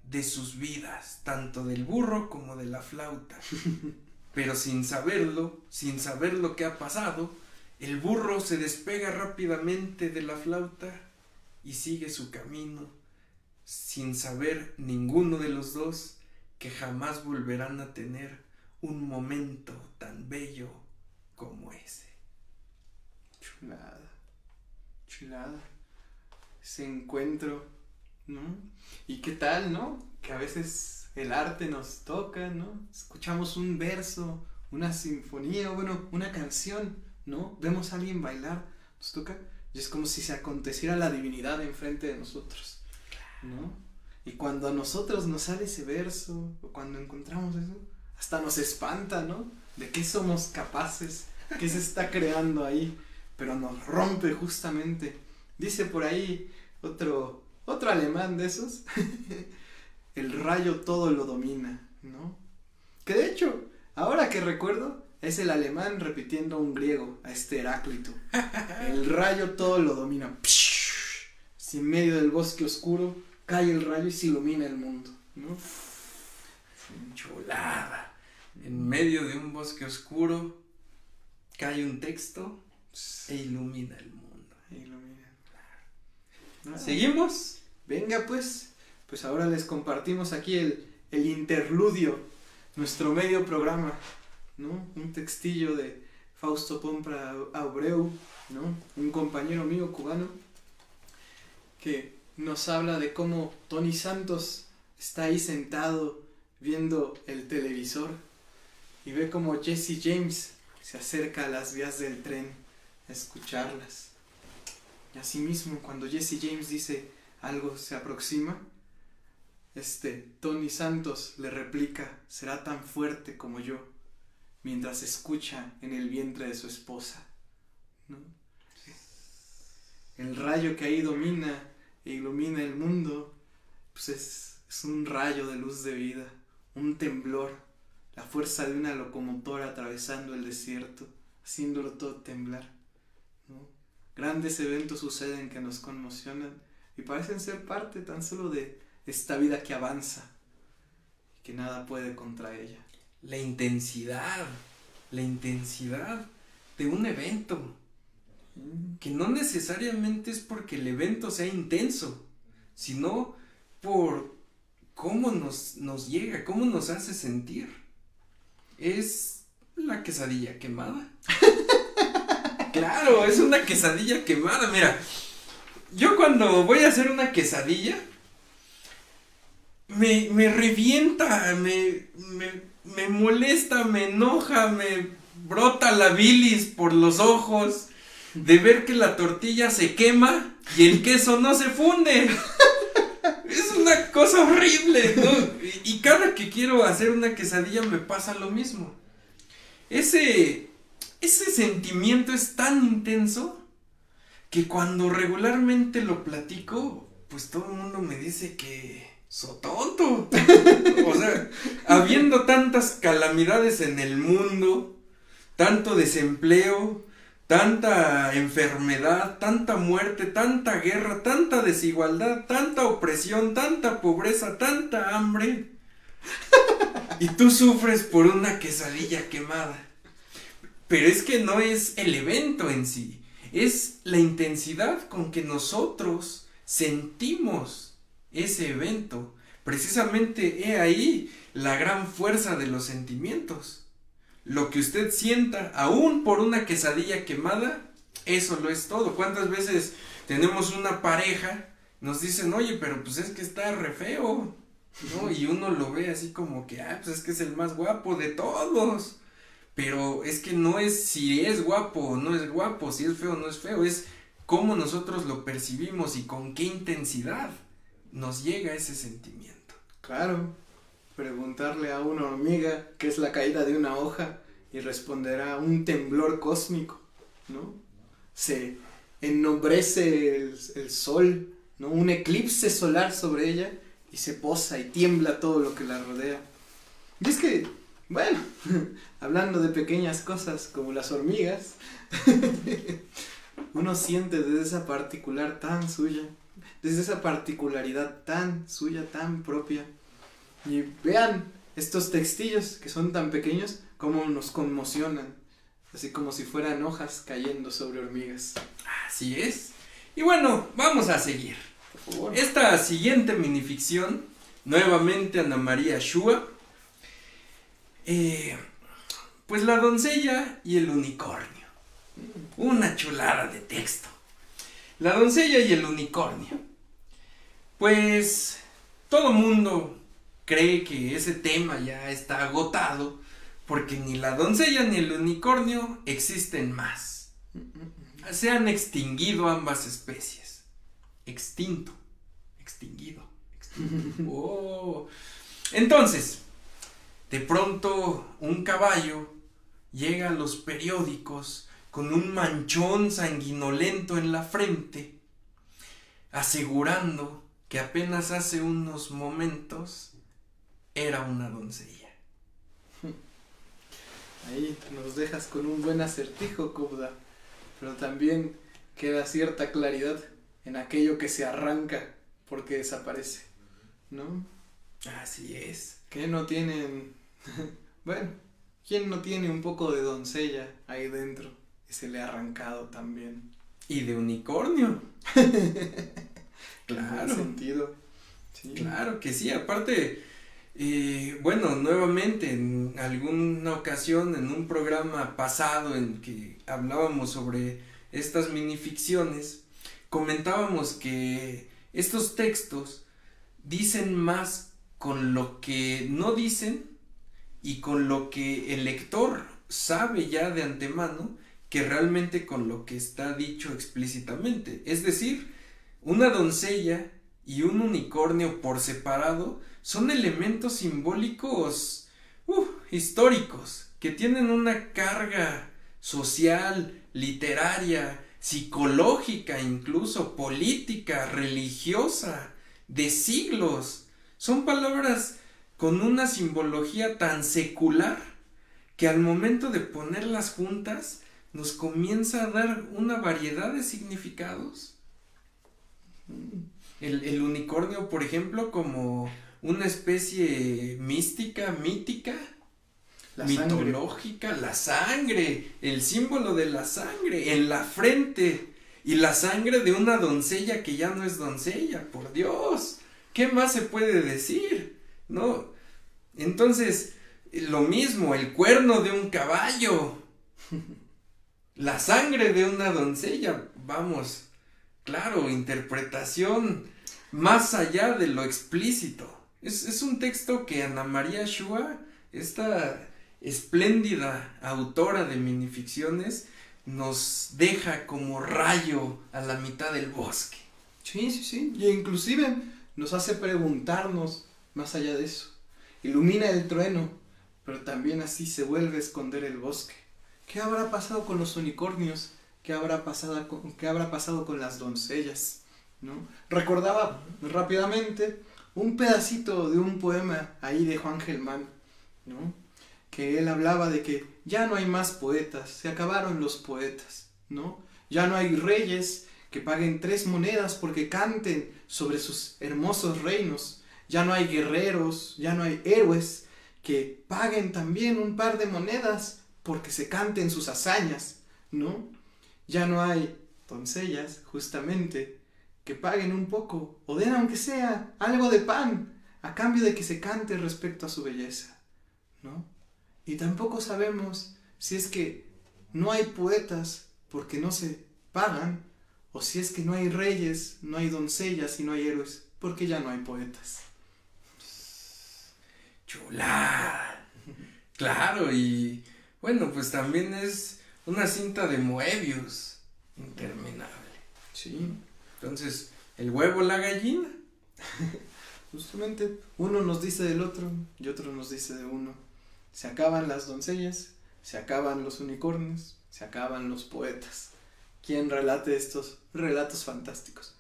de sus vidas, tanto del burro como de la flauta. Pero sin saberlo, sin saber lo que ha pasado, el burro se despega rápidamente de la flauta y sigue su camino, sin saber ninguno de los dos que jamás volverán a tener un momento tan bello como ese. Chulada, chulada. Ese encuentro, ¿no? ¿Y qué tal, no? Que a veces el arte nos toca, ¿no? Escuchamos un verso, una sinfonía, bueno, una canción, ¿no? Vemos a alguien bailar, nos toca, es como si se aconteciera la divinidad enfrente de nosotros, ¿no? Y cuando a nosotros nos sale ese verso, o cuando encontramos eso, hasta nos espanta, ¿no? De qué somos capaces, qué se está creando ahí, pero nos rompe justamente. Dice por ahí otro, otro alemán de esos, el rayo todo lo domina, ¿no? Que de hecho, ahora que recuerdo, es el alemán repitiendo un griego a este Heráclito. El rayo todo lo domina. Si en medio del bosque oscuro cae el rayo y se ilumina el mundo, ¿no? Chulada. En medio de un bosque oscuro cae un texto e ilumina el mundo. E ilumina. ¿Seguimos? Venga pues, pues ahora les compartimos aquí el, el interludio, nuestro medio programa, Un textillo de Fausto Pompra Abreu, ¿no? Un compañero mío cubano que nos habla de cómo Tony Santos está ahí sentado viendo el televisor y ve como Jesse James se acerca a las vías del tren a escucharlas. Y asimismo, cuando Jesse James dice algo se aproxima, este Tony Santos le replica, será tan fuerte como yo, mientras escucha en el vientre de su esposa. El rayo que ahí domina e ilumina el mundo, pues es, es un rayo de luz de vida, un temblor, la fuerza de una locomotora atravesando el desierto, haciéndolo todo temblar. Grandes eventos suceden que nos conmocionan y parecen ser parte tan solo de esta vida que avanza y que nada puede contra ella. La intensidad, la intensidad de un evento, mm. que no necesariamente es porque el evento sea intenso, sino por cómo nos, nos llega, cómo nos hace sentir. Es la quesadilla quemada. Claro, es una quesadilla quemada. Mira, yo cuando voy a hacer una quesadilla, me, me revienta, me, me, me molesta, me enoja, me brota la bilis por los ojos de ver que la tortilla se quema y el queso no se funde. Es una cosa horrible, ¿no? Y cada que quiero hacer una quesadilla me pasa lo mismo. Ese ese sentimiento es tan intenso que cuando regularmente lo platico, pues todo el mundo me dice que soy tonto. o sea, habiendo tantas calamidades en el mundo, tanto desempleo, tanta enfermedad, tanta muerte, tanta guerra, tanta desigualdad, tanta opresión, tanta pobreza, tanta hambre. y tú sufres por una quesadilla quemada. Pero es que no es el evento en sí, es la intensidad con que nosotros sentimos ese evento. Precisamente he ahí la gran fuerza de los sentimientos. Lo que usted sienta, aún por una quesadilla quemada, eso lo es todo. ¿Cuántas veces tenemos una pareja, nos dicen, oye, pero pues es que está re feo, ¿no? Y uno lo ve así como que, ah, pues es que es el más guapo de todos. Pero es que no es si es guapo o no es guapo, si es feo o no es feo, es cómo nosotros lo percibimos y con qué intensidad nos llega ese sentimiento. Claro, preguntarle a una hormiga qué es la caída de una hoja y responderá un temblor cósmico, ¿no? Se ennombrece el, el sol, ¿no? Un eclipse solar sobre ella y se posa y tiembla todo lo que la rodea. Y es que, bueno, hablando de pequeñas cosas como las hormigas, uno siente desde esa particular tan suya, desde esa particularidad tan suya, tan propia. Y vean estos textillos que son tan pequeños, como nos conmocionan, así como si fueran hojas cayendo sobre hormigas. Así es. Y bueno, vamos a seguir. Por favor. Esta siguiente minificción, nuevamente Ana María Shua, eh, pues la doncella y el unicornio. Una chulada de texto. La doncella y el unicornio. Pues todo mundo cree que ese tema ya está agotado porque ni la doncella ni el unicornio existen más. Se han extinguido ambas especies. Extinto. Extinguido. extinto. Oh. Entonces, de pronto un caballo llega a los periódicos con un manchón sanguinolento en la frente, asegurando que apenas hace unos momentos era una doncella. Ahí nos dejas con un buen acertijo, Kubda. Pero también queda cierta claridad en aquello que se arranca porque desaparece. ¿No? Así es. Que no tienen. bueno, ¿quién no tiene un poco de doncella ahí dentro? Se le ha arrancado también. Y de unicornio. Claro. sentido. Sí. Claro que sí, aparte, eh, bueno, nuevamente en alguna ocasión en un programa pasado en que hablábamos sobre estas minificciones, comentábamos que estos textos dicen más con lo que no dicen y con lo que el lector sabe ya de antemano que realmente con lo que está dicho explícitamente. Es decir, una doncella y un unicornio por separado son elementos simbólicos uh, históricos que tienen una carga social, literaria, psicológica, incluso política, religiosa, de siglos. Son palabras con una simbología tan secular que al momento de ponerlas juntas nos comienza a dar una variedad de significados. El, el unicornio, por ejemplo, como una especie mística, mítica, La sangre. mitológica, la sangre, el símbolo de la sangre en la frente y la sangre de una doncella que ya no es doncella, por Dios, ¿qué más se puede decir? No, entonces, lo mismo, el cuerno de un caballo, la sangre de una doncella, vamos, claro, interpretación más allá de lo explícito. Es, un texto que Ana María Shua, esta espléndida autora de minificciones, nos deja como rayo a la mitad del bosque. Sí, sí, sí. Y inclusive nos hace preguntarnos más allá de eso. Ilumina el trueno, pero también así se vuelve a esconder el bosque. ¿Qué habrá pasado con los unicornios? ¿Qué habrá pasado con, qué habrá pasado con las doncellas? ¿No? Recordaba rápidamente un pedacito de un poema ahí de Juan Gelmán, ¿no? Que él hablaba de que ya no hay más poetas, se acabaron los poetas, ¿no? Ya no hay reyes que paguen tres monedas porque canten sobre sus hermosos reinos. Ya no hay guerreros, ya no hay héroes que paguen también un par de monedas porque se canten sus hazañas, ¿no? Ya no hay doncellas, justamente, que paguen un poco o den aunque sea algo de pan a cambio de que se cante respecto a su belleza, ¿no? Y tampoco sabemos si es que no hay poetas porque no se pagan o si es que no hay reyes, no hay doncellas y no hay héroes porque ya no hay poetas. Chulada. Claro, y bueno, pues también es una cinta de Moebius interminable. Sí. Entonces, el huevo, la gallina. Justamente, uno nos dice del otro y otro nos dice de uno. Se acaban las doncellas, se acaban los unicornios, se acaban los poetas. ¿Quién relate estos relatos fantásticos?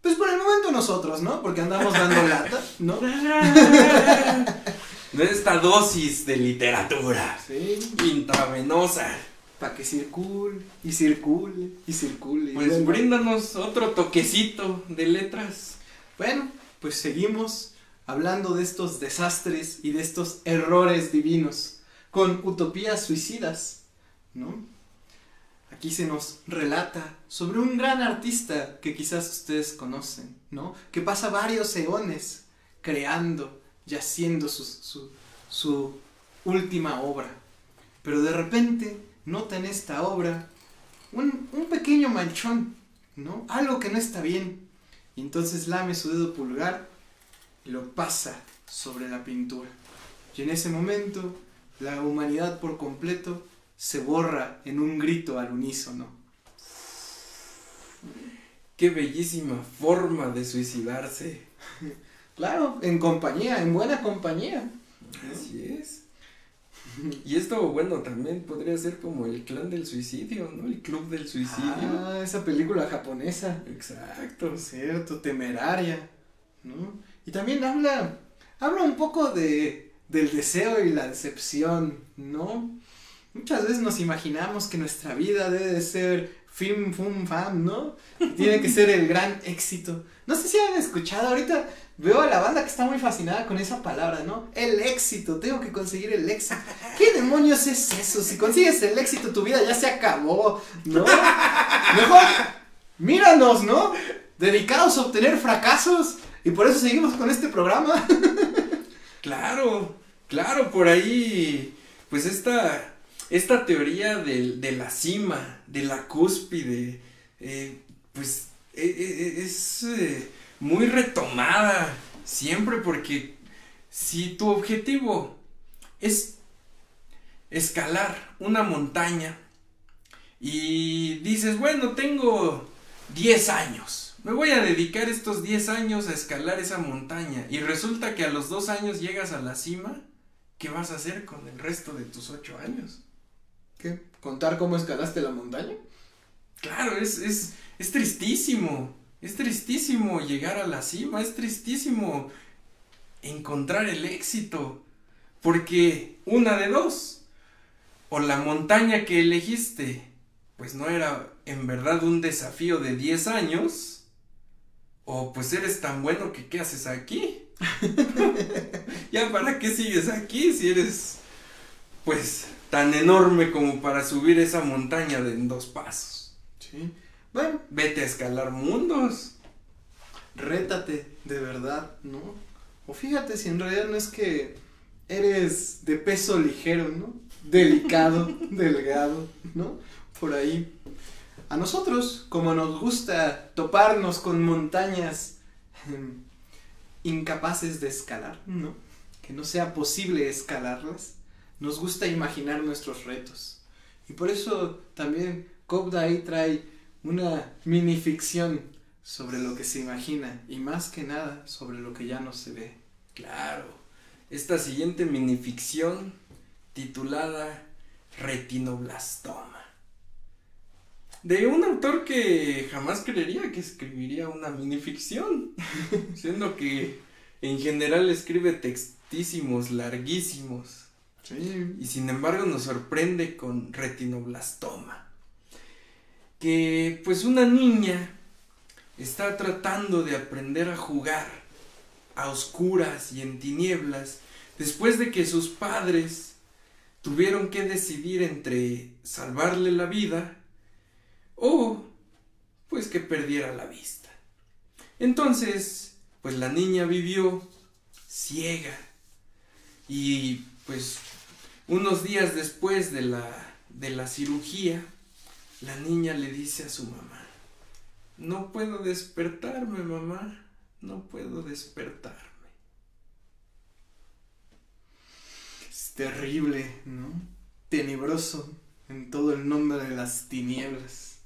Pues por el momento nosotros, ¿no? Porque andamos dando lata, ¿no? De esta dosis de literatura Sí. intravenosa. Para que circule y circule y circule. Pues bueno. bríndanos otro toquecito de letras. Bueno, pues seguimos hablando de estos desastres y de estos errores divinos con utopías suicidas, ¿no? Aquí se nos relata sobre un gran artista que quizás ustedes conocen, ¿no? Que pasa varios eones creando y haciendo su, su, su última obra. Pero de repente nota en esta obra un, un pequeño manchón, ¿no? Algo que no está bien. Y entonces lame su dedo pulgar y lo pasa sobre la pintura. Y en ese momento la humanidad por completo se borra en un grito al unísono. Qué bellísima forma de suicidarse. Claro, en compañía, en buena compañía. Así es. Y esto, bueno, también podría ser como el clan del suicidio, ¿no? El club del suicidio. Ah, esa película japonesa. Exacto. Cierto, temeraria, ¿no? Y también habla, habla un poco de, del deseo y la decepción, ¿no? Muchas veces nos imaginamos que nuestra vida debe de ser film, fum, fam, ¿no? Tiene que ser el gran éxito. No sé si han escuchado, ahorita veo a la banda que está muy fascinada con esa palabra, ¿no? El éxito, tengo que conseguir el éxito. ¿Qué demonios es eso? Si consigues el éxito, tu vida ya se acabó, ¿no? Mejor, míranos, ¿no? Dedicados a obtener fracasos. Y por eso seguimos con este programa. Claro, claro, por ahí, pues esta, esta teoría del- de, la cima, de la cúspide, eh, pues e- e- e- es eh, muy retomada siempre porque si tu objetivo es escalar una montaña y dices, bueno, tengo 10 años. Me voy a dedicar estos 10 años a escalar esa montaña y resulta que a los 2 años llegas a la cima, ¿qué vas a hacer con el resto de tus 8 años? ¿Qué? ¿Contar cómo escalaste la montaña? Claro, es, es, es tristísimo, es tristísimo llegar a la cima, es tristísimo encontrar el éxito, porque una de dos, o la montaña que elegiste, pues no era en verdad un desafío de 10 años, o pues eres tan bueno que ¿qué haces aquí? ya, ¿para qué sigues aquí si eres, pues, tan enorme como para subir esa montaña en dos pasos? Sí. Bueno, Vete a escalar mundos. rétate, de verdad, ¿no? O fíjate si en realidad no es que eres de peso ligero, ¿no? Delicado, delgado, ¿no? Por ahí. A nosotros, como nos gusta toparnos con montañas em, incapaces de escalar, ¿no? Que no sea posible escalarlas, nos gusta imaginar nuestros retos. Y por eso también Cobda ahí trae una minificción sobre lo que se imagina y más que nada sobre lo que ya no se ve. Claro. Esta siguiente minificción titulada Retinoblastoma. De un autor que jamás creería que escribiría una minificción. siendo que en general escribe textísimos, larguísimos. Sí. Y sin embargo nos sorprende con retinoblastoma. Que pues una niña está tratando de aprender a jugar a oscuras y en tinieblas después de que sus padres tuvieron que decidir entre salvarle la vida o pues que perdiera la vista. Entonces, pues la niña vivió ciega y pues unos días después de la, de la cirugía, la niña le dice a su mamá, no puedo despertarme, mamá, no puedo despertarme. Es terrible, ¿no? Tenebroso en todo el nombre de las tinieblas.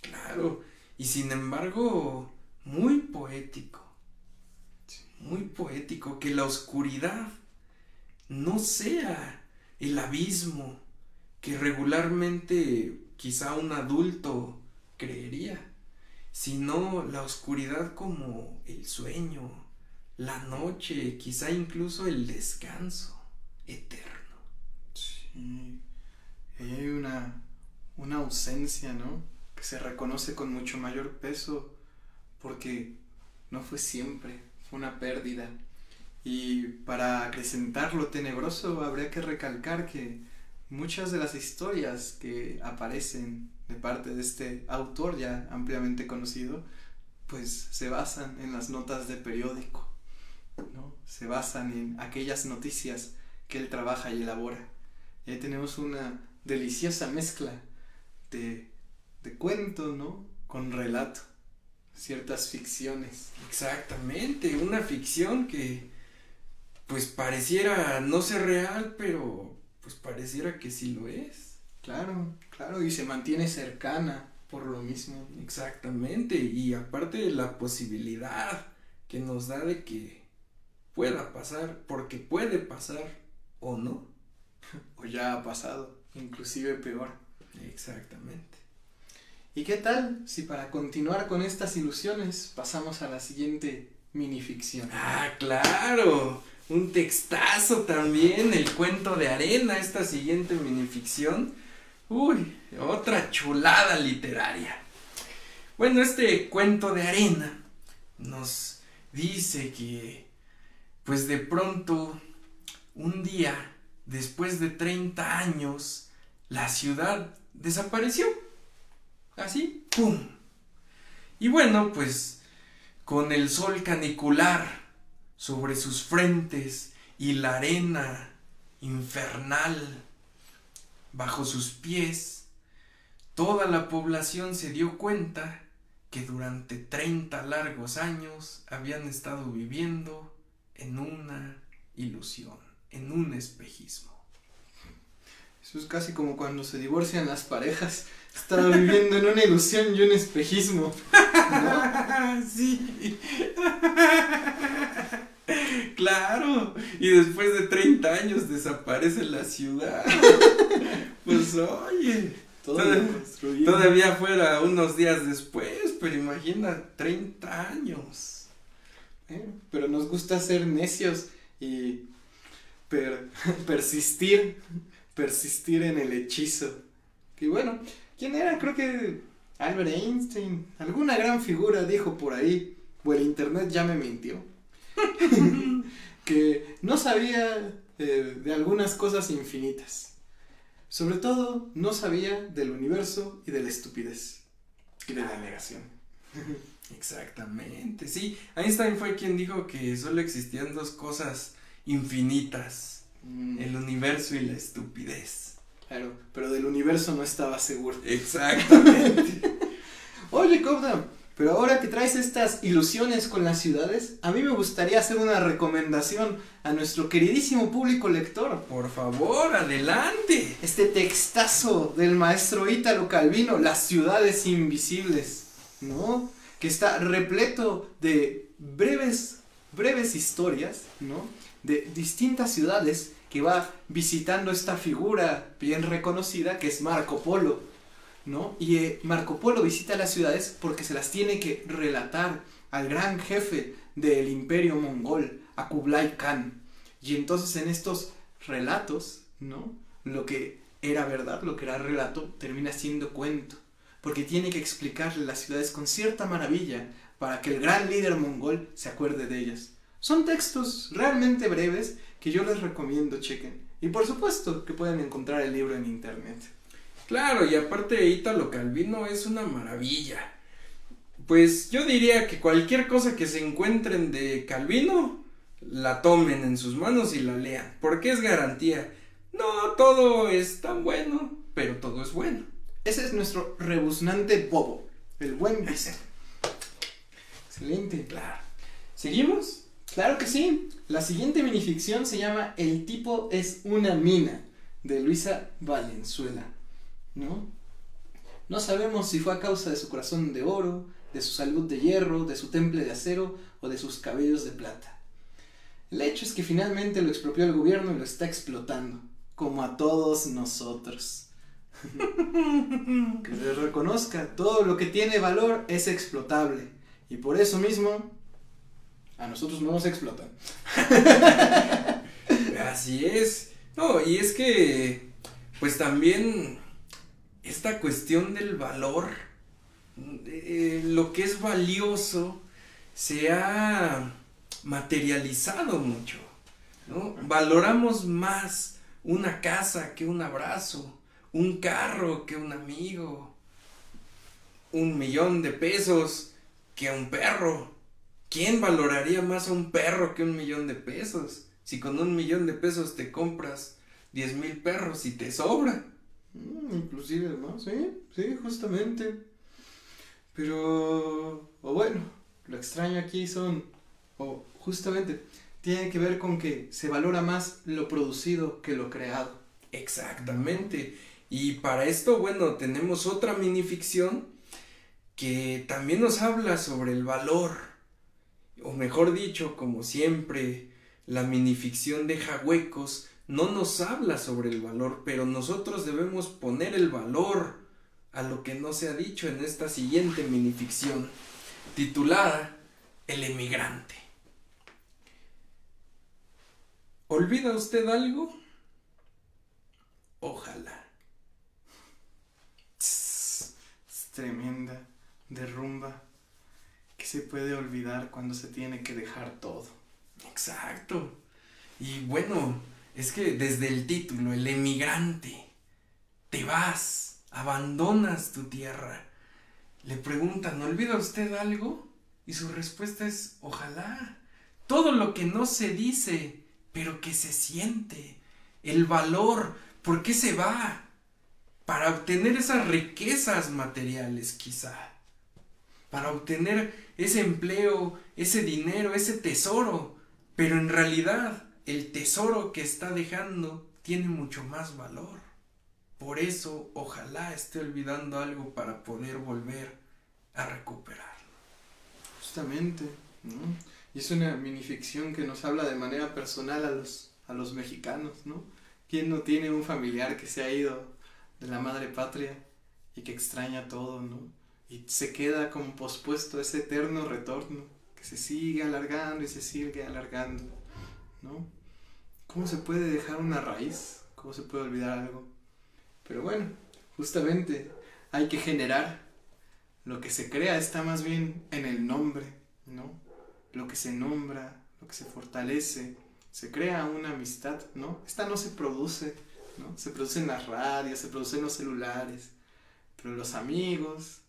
Claro, y sin embargo muy poético. Muy poético, que la oscuridad no sea el abismo que regularmente quizá un adulto creería, sino la oscuridad como el sueño, la noche, quizá incluso el descanso eterno. Sí, hay una, una ausencia, ¿no? Que se reconoce con mucho mayor peso porque no fue siempre, fue una pérdida. Y para acrecentar lo tenebroso habría que recalcar que muchas de las historias que aparecen de parte de este autor ya ampliamente conocido, pues se basan en las notas de periódico, ¿no? Se basan en aquellas noticias que él trabaja y elabora. Y ahí tenemos una deliciosa mezcla de, de cuento, ¿no? Con relato, ciertas ficciones. Exactamente, una ficción que pues pareciera no ser real, pero pues pareciera que sí lo es. Claro, claro, y se mantiene cercana por lo mismo. Exactamente, y aparte de la posibilidad que nos da de que pueda pasar, porque puede pasar o no. O ya ha pasado, inclusive peor. Exactamente. ¿Y qué tal si para continuar con estas ilusiones pasamos a la siguiente minificción? Ah, claro. Un textazo también, el cuento de arena, esta siguiente minificción. Uy, otra chulada literaria. Bueno, este cuento de arena nos dice que, pues de pronto, un día, después de 30 años, la ciudad desapareció. Así, ¡pum! Y bueno, pues con el sol canicular sobre sus frentes y la arena infernal bajo sus pies, toda la población se dio cuenta que durante 30 largos años habían estado viviendo en una ilusión, en un espejismo. Eso es casi como cuando se divorcian las parejas. Estaba viviendo en una ilusión y un espejismo. ¿no? sí. Claro. Y después de 30 años desaparece la ciudad. pues oye. Todavía fuera unos días después, pero imagina 30 años. Eh, pero nos gusta ser necios y per, persistir, persistir en el hechizo. Y bueno, ¿quién era? Creo que Albert Einstein, alguna gran figura dijo por ahí, o el internet ya me mintió, que no sabía eh, de algunas cosas infinitas. Sobre todo, no sabía del universo y de la estupidez. Y de la negación. Exactamente, sí. Einstein fue quien dijo que solo existían dos cosas infinitas. Mm, El universo y la estupidez. Claro, pero del universo no estaba seguro. Exactamente. Oye, Cobda, pero ahora que traes estas ilusiones con las ciudades, a mí me gustaría hacer una recomendación a nuestro queridísimo público lector. Por favor, adelante. Este textazo del maestro Ítalo Calvino, Las ciudades invisibles, ¿no? Que está repleto de breves, breves historias, ¿no? De distintas ciudades que va visitando esta figura bien reconocida que es Marco Polo, ¿no? Y eh, Marco Polo visita las ciudades porque se las tiene que relatar al gran jefe del imperio mongol, a Kublai Khan. Y entonces en estos relatos, ¿no? Lo que era verdad, lo que era relato, termina siendo cuento. Porque tiene que explicarle las ciudades con cierta maravilla para que el gran líder mongol se acuerde de ellas. Son textos realmente breves que yo les recomiendo chequen. Y por supuesto que pueden encontrar el libro en internet. Claro, y aparte Ítalo Calvino es una maravilla. Pues yo diría que cualquier cosa que se encuentren de Calvino, la tomen en sus manos y la lean, porque es garantía. No todo es tan bueno, pero todo es bueno. Ese es nuestro rebuznante bobo, el buen Vicente. Excelente. Claro. ¿Seguimos? Claro que sí. La siguiente minificción se llama El tipo es una mina, de Luisa Valenzuela. ¿No? No sabemos si fue a causa de su corazón de oro, de su salud de hierro, de su temple de acero o de sus cabellos de plata. El hecho es que finalmente lo expropió el gobierno y lo está explotando, como a todos nosotros. que se reconozca, todo lo que tiene valor es explotable. Y por eso mismo, a nosotros no nos explotan. Así es. No, y es que, pues también esta cuestión del valor, eh, lo que es valioso, se ha materializado mucho. ¿no? Valoramos más una casa que un abrazo, un carro que un amigo, un millón de pesos que un perro. ¿Quién valoraría más a un perro que un millón de pesos? Si con un millón de pesos te compras diez mil perros y te sobra. Mm, inclusive, ¿no? Sí, sí, justamente. Pero, o bueno, lo extraño aquí son, o justamente, tiene que ver con que se valora más lo producido que lo creado. Exactamente. Y para esto, bueno, tenemos otra minificción que también nos habla sobre el valor, o mejor dicho, como siempre, la minificción deja huecos, no nos habla sobre el valor, pero nosotros debemos poner el valor a lo que no se ha dicho en esta siguiente minificción, titulada El emigrante. ¿Olvida usted algo? Ojalá. Es tremenda derrumba que se puede olvidar cuando se tiene que dejar todo. Exacto. Y bueno, es que desde el título, el emigrante, te vas, abandonas tu tierra. Le preguntan, ¿olvida usted algo? Y su respuesta es, ojalá. Todo lo que no se dice, pero que se siente. El valor, ¿por qué se va? Para obtener esas riquezas materiales, quizá. Para obtener ese empleo, ese dinero, ese tesoro. Pero en realidad, el tesoro que está dejando tiene mucho más valor. Por eso, ojalá esté olvidando algo para poder volver a recuperarlo. Justamente, ¿no? Y es una minificción que nos habla de manera personal a los, a los mexicanos, ¿no? ¿Quién no tiene un familiar que se ha ido de la madre patria y que extraña todo, ¿no? Y se queda como pospuesto ese eterno retorno que se sigue alargando y se sigue alargando, ¿no? ¿Cómo se puede dejar una raíz? ¿Cómo se puede olvidar algo? Pero bueno, justamente hay que generar. Lo que se crea está más bien en el nombre, ¿no? Lo que se nombra, lo que se fortalece, se crea una amistad, ¿no? Esta no se produce, ¿no? Se produce en las radios, se produce en los celulares, pero los amigos,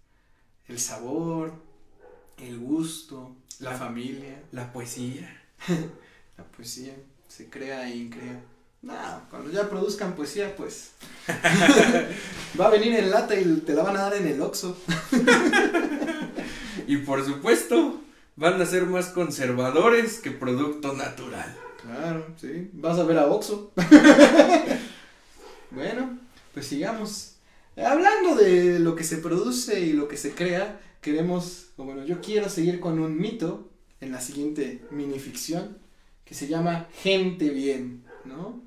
el sabor, el gusto, la, La- familia, La poesía. la poesía, se crea y crea. No, cuando ya produzcan poesía, pues va a venir en lata y te la van a dar en el Oxxo. Y por supuesto, van a ser más conservadores que producto natural. Claro, sí. Vas a ver a Oxxo. bueno, pues sigamos. Hablando de lo que se produce y lo que se crea, queremos, o bueno, yo quiero seguir con un mito en la siguiente minificción se llama Gente Bien, ¿no?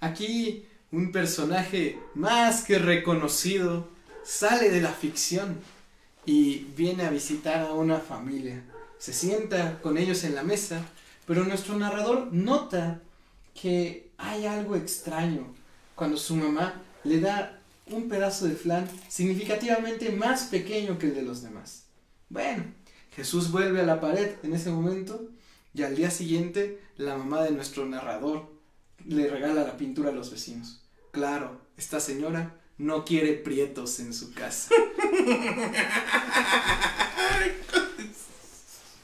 Aquí un personaje más que reconocido sale de la ficción y viene a visitar a una familia. Se sienta con ellos en la mesa, pero nuestro narrador nota que hay algo extraño cuando su mamá le da un pedazo de flan significativamente más pequeño que el de los demás. Bueno, Jesús vuelve a la pared en ese momento y al día siguiente la mamá de nuestro narrador le regala la pintura a los vecinos. Claro, esta señora no quiere prietos en su casa.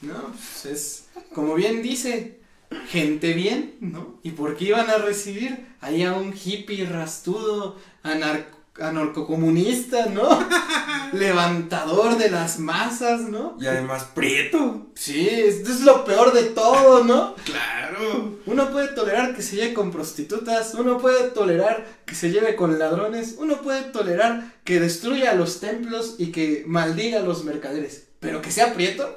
No, pues es, como bien dice, gente bien, ¿no? ¿Y por qué iban a recibir ahí a un hippie rastudo, anar- anarcocomunista, ¿no? Levantador de las masas, ¿no? Y además prieto. Sí, esto es lo peor de todo, ¿no? Claro. Uno puede tolerar que se lleve con prostitutas, uno puede tolerar que se lleve con ladrones, uno puede tolerar que destruya los templos y que maldiga a los mercaderes. Pero que sea prieto.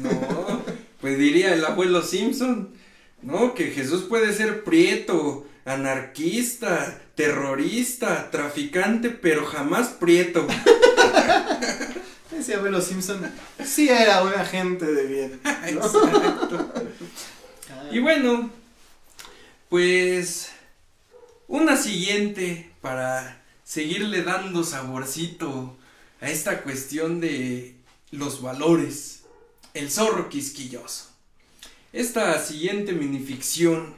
No, pues diría el abuelo Simpson, ¿no? Que Jesús puede ser prieto, anarquista, terrorista, traficante, pero jamás prieto. Ese abuelo Simpson sí era un agente de bien. ¿no? Exacto. Y bueno, pues una siguiente para seguirle dando saborcito a esta cuestión de los valores. El zorro quisquilloso. Esta siguiente minificción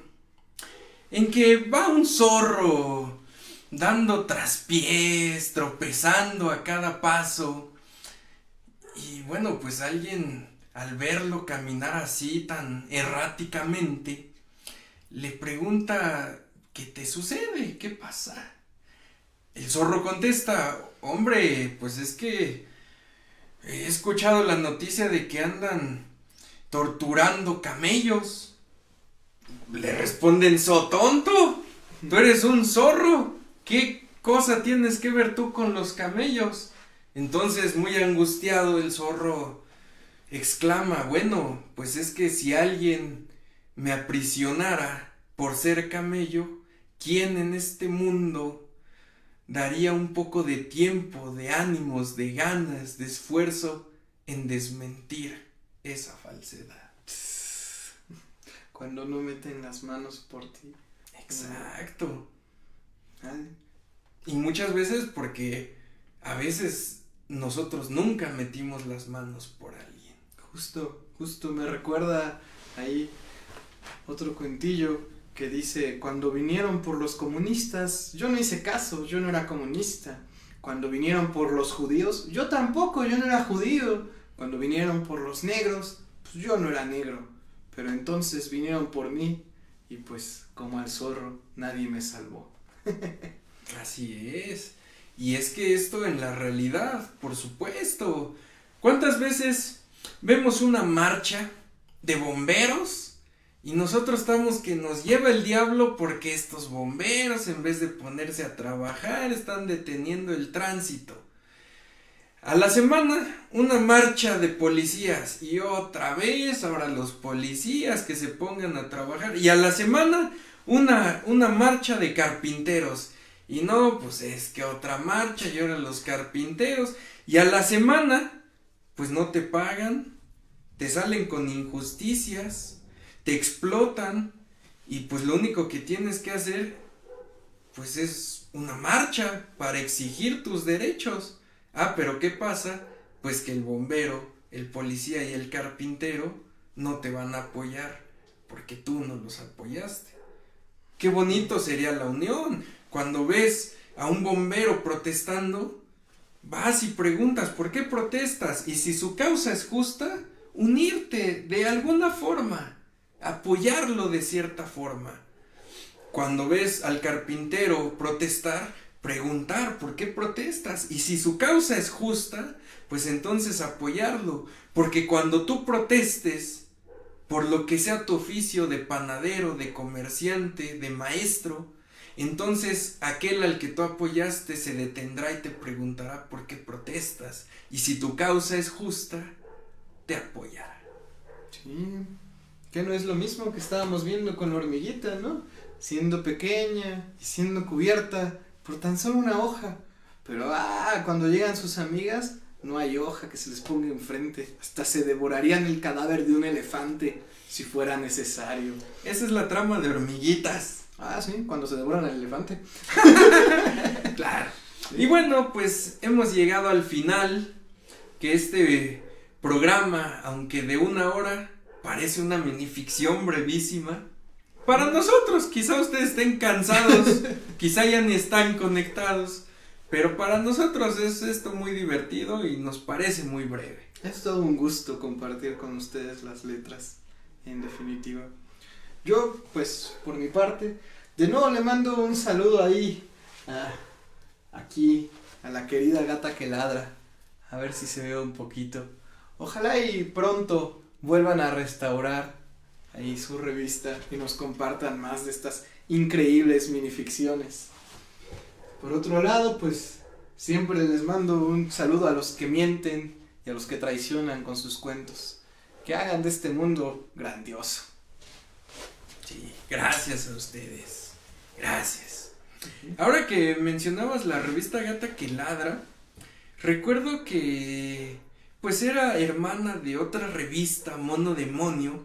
en que va un zorro dando traspiés, tropezando a cada paso. Y bueno, pues alguien al verlo caminar así tan erráticamente, le pregunta, ¿qué te sucede? ¿Qué pasa? El zorro contesta, hombre, pues es que he escuchado la noticia de que andan torturando camellos. Le responden, so tonto, tú eres un zorro, ¿qué cosa tienes que ver tú con los camellos? Entonces, muy angustiado, el zorro exclama, bueno, pues es que si alguien me aprisionara por ser camello, ¿quién en este mundo daría un poco de tiempo, de ánimos, de ganas, de esfuerzo en desmentir esa falsedad? Cuando no meten las manos por ti. Exacto. Y muchas veces porque a veces nosotros nunca metimos las manos por alguien. Justo, justo me recuerda ahí otro cuentillo que dice, cuando vinieron por los comunistas, yo no hice caso, yo no era comunista. Cuando vinieron por los judíos, yo tampoco, yo no era judío. Cuando vinieron por los negros, pues yo no era negro. Pero entonces vinieron por mí y pues como al zorro nadie me salvó. Así es. Y es que esto en la realidad, por supuesto. ¿Cuántas veces vemos una marcha de bomberos y nosotros estamos que nos lleva el diablo porque estos bomberos en vez de ponerse a trabajar están deteniendo el tránsito? A la semana una marcha de policías y otra vez ahora los policías que se pongan a trabajar y a la semana una, una marcha de carpinteros y no, pues es que otra marcha y ahora los carpinteros. Y a la semana, pues no te pagan, te salen con injusticias, te explotan y pues lo único que tienes que hacer, pues es una marcha para exigir tus derechos. Ah, pero ¿qué pasa? Pues que el bombero, el policía y el carpintero no te van a apoyar porque tú no los apoyaste. Qué bonito sería la unión cuando ves a un bombero protestando, vas y preguntas por qué protestas y si su causa es justa, unirte de alguna forma, apoyarlo de cierta forma. Cuando ves al carpintero protestar, preguntar por qué protestas y si su causa es justa, pues entonces apoyarlo, porque cuando tú protestes por lo que sea tu oficio de panadero, de comerciante, de maestro, entonces aquel al que tú apoyaste se detendrá y te preguntará por qué protestas. Y si tu causa es justa, te apoyará. Sí, que no es lo mismo que estábamos viendo con la hormiguita, ¿no? Siendo pequeña y siendo cubierta por tan solo una hoja. Pero ah, cuando llegan sus amigas, no hay hoja que se les ponga enfrente. Hasta se devorarían el cadáver de un elefante si fuera necesario. Esa es la trama de hormiguitas. Ah, sí, cuando se devoran el elefante. Claro. Y bueno, pues hemos llegado al final, que este programa, aunque de una hora, parece una minificción brevísima. Para nosotros, quizá ustedes estén cansados, quizá ya ni están conectados, pero para nosotros es esto muy divertido y nos parece muy breve. Es todo un gusto compartir con ustedes las letras, en definitiva. Yo, pues, por mi parte, de nuevo le mando un saludo ahí a, aquí a la querida gata que ladra. A ver si se ve un poquito. Ojalá y pronto vuelvan a restaurar ahí su revista y nos compartan más de estas increíbles minificciones. Por otro lado, pues siempre les mando un saludo a los que mienten y a los que traicionan con sus cuentos. Que hagan de este mundo grandioso. Sí, gracias a ustedes. Gracias. Ahora que mencionabas la revista Gata que ladra, recuerdo que pues era hermana de otra revista, Mono Demonio,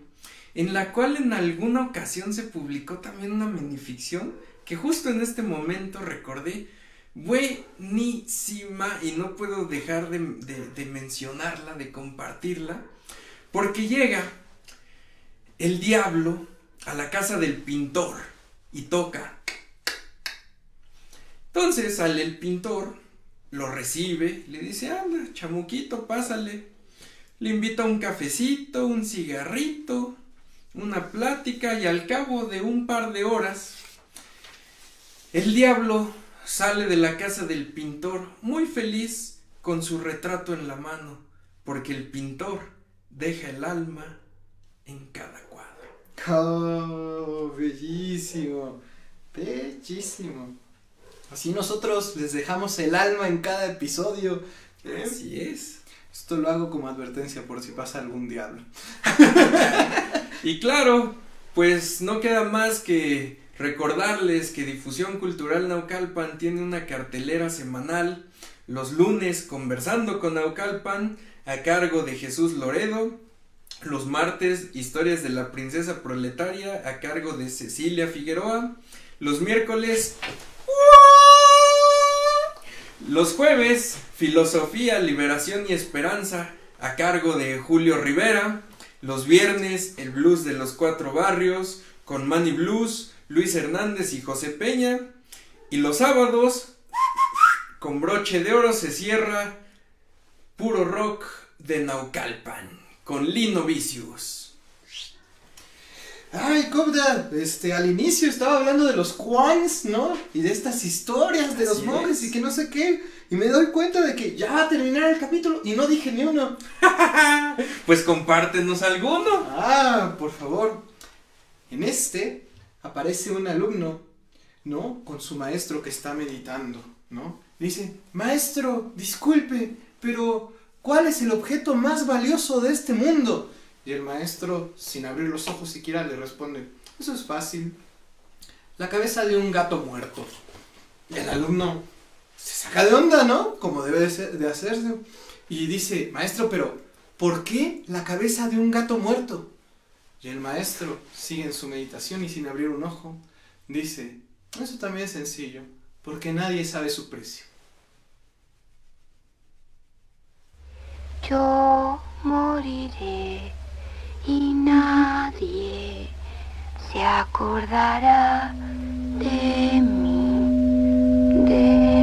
en la cual en alguna ocasión se publicó también una minificción que justo en este momento recordé buenísima y no puedo dejar de, mencionarla, de compartirla, porque llega el diablo a la casa del pintor y toca. Entonces sale el pintor, lo recibe, le dice, anda, chamuquito, pásale. Le invita un cafecito, un cigarrito, una plática y al cabo de un par de horas, el diablo sale de la casa del pintor muy feliz con su retrato en la mano, porque el pintor deja el alma en cada cuadro. Oh, bellísimo, bellísimo. Así nosotros les dejamos el alma en cada episodio. ¿eh? Así es. Esto lo hago como advertencia por si pasa algún diablo. y claro, pues no queda más que recordarles que Difusión Cultural Naucalpan tiene una cartelera semanal los lunes conversando con Naucalpan a cargo de Jesús Loredo, los martes historias de la princesa proletaria a cargo de Cecilia Figueroa, los miércoles los jueves, Filosofía, Liberación y Esperanza a cargo de Julio Rivera. Los viernes, el blues de los cuatro barrios con Manny Blues, Luis Hernández y José Peña. Y los sábados, con broche de oro se cierra puro rock de Naucalpan con Lino Vicious. Ay, Cobda, este, al inicio estaba hablando de los Quans, ¿no? Y de estas historias de los monjes y que no sé qué. Y me doy cuenta de que ya va a terminar el capítulo y no dije ni uno. pues compártenos alguno. Ah, por favor. En este aparece un alumno, ¿no? Con su maestro que está meditando, ¿no? Dice, maestro, disculpe, pero ¿cuál es el objeto más valioso de este mundo? Y el maestro, sin abrir los ojos siquiera, le responde, eso es fácil. La cabeza de un gato muerto. El alumno se saca de onda, ¿no? Como debe de, hacerse. Y dice, maestro, pero ¿por qué la cabeza de un gato muerto? Y el maestro sigue en su meditación y sin abrir un ojo, dice, eso también es sencillo, porque nadie sabe su precio. Yo moriré y nadie se acordará de mí, de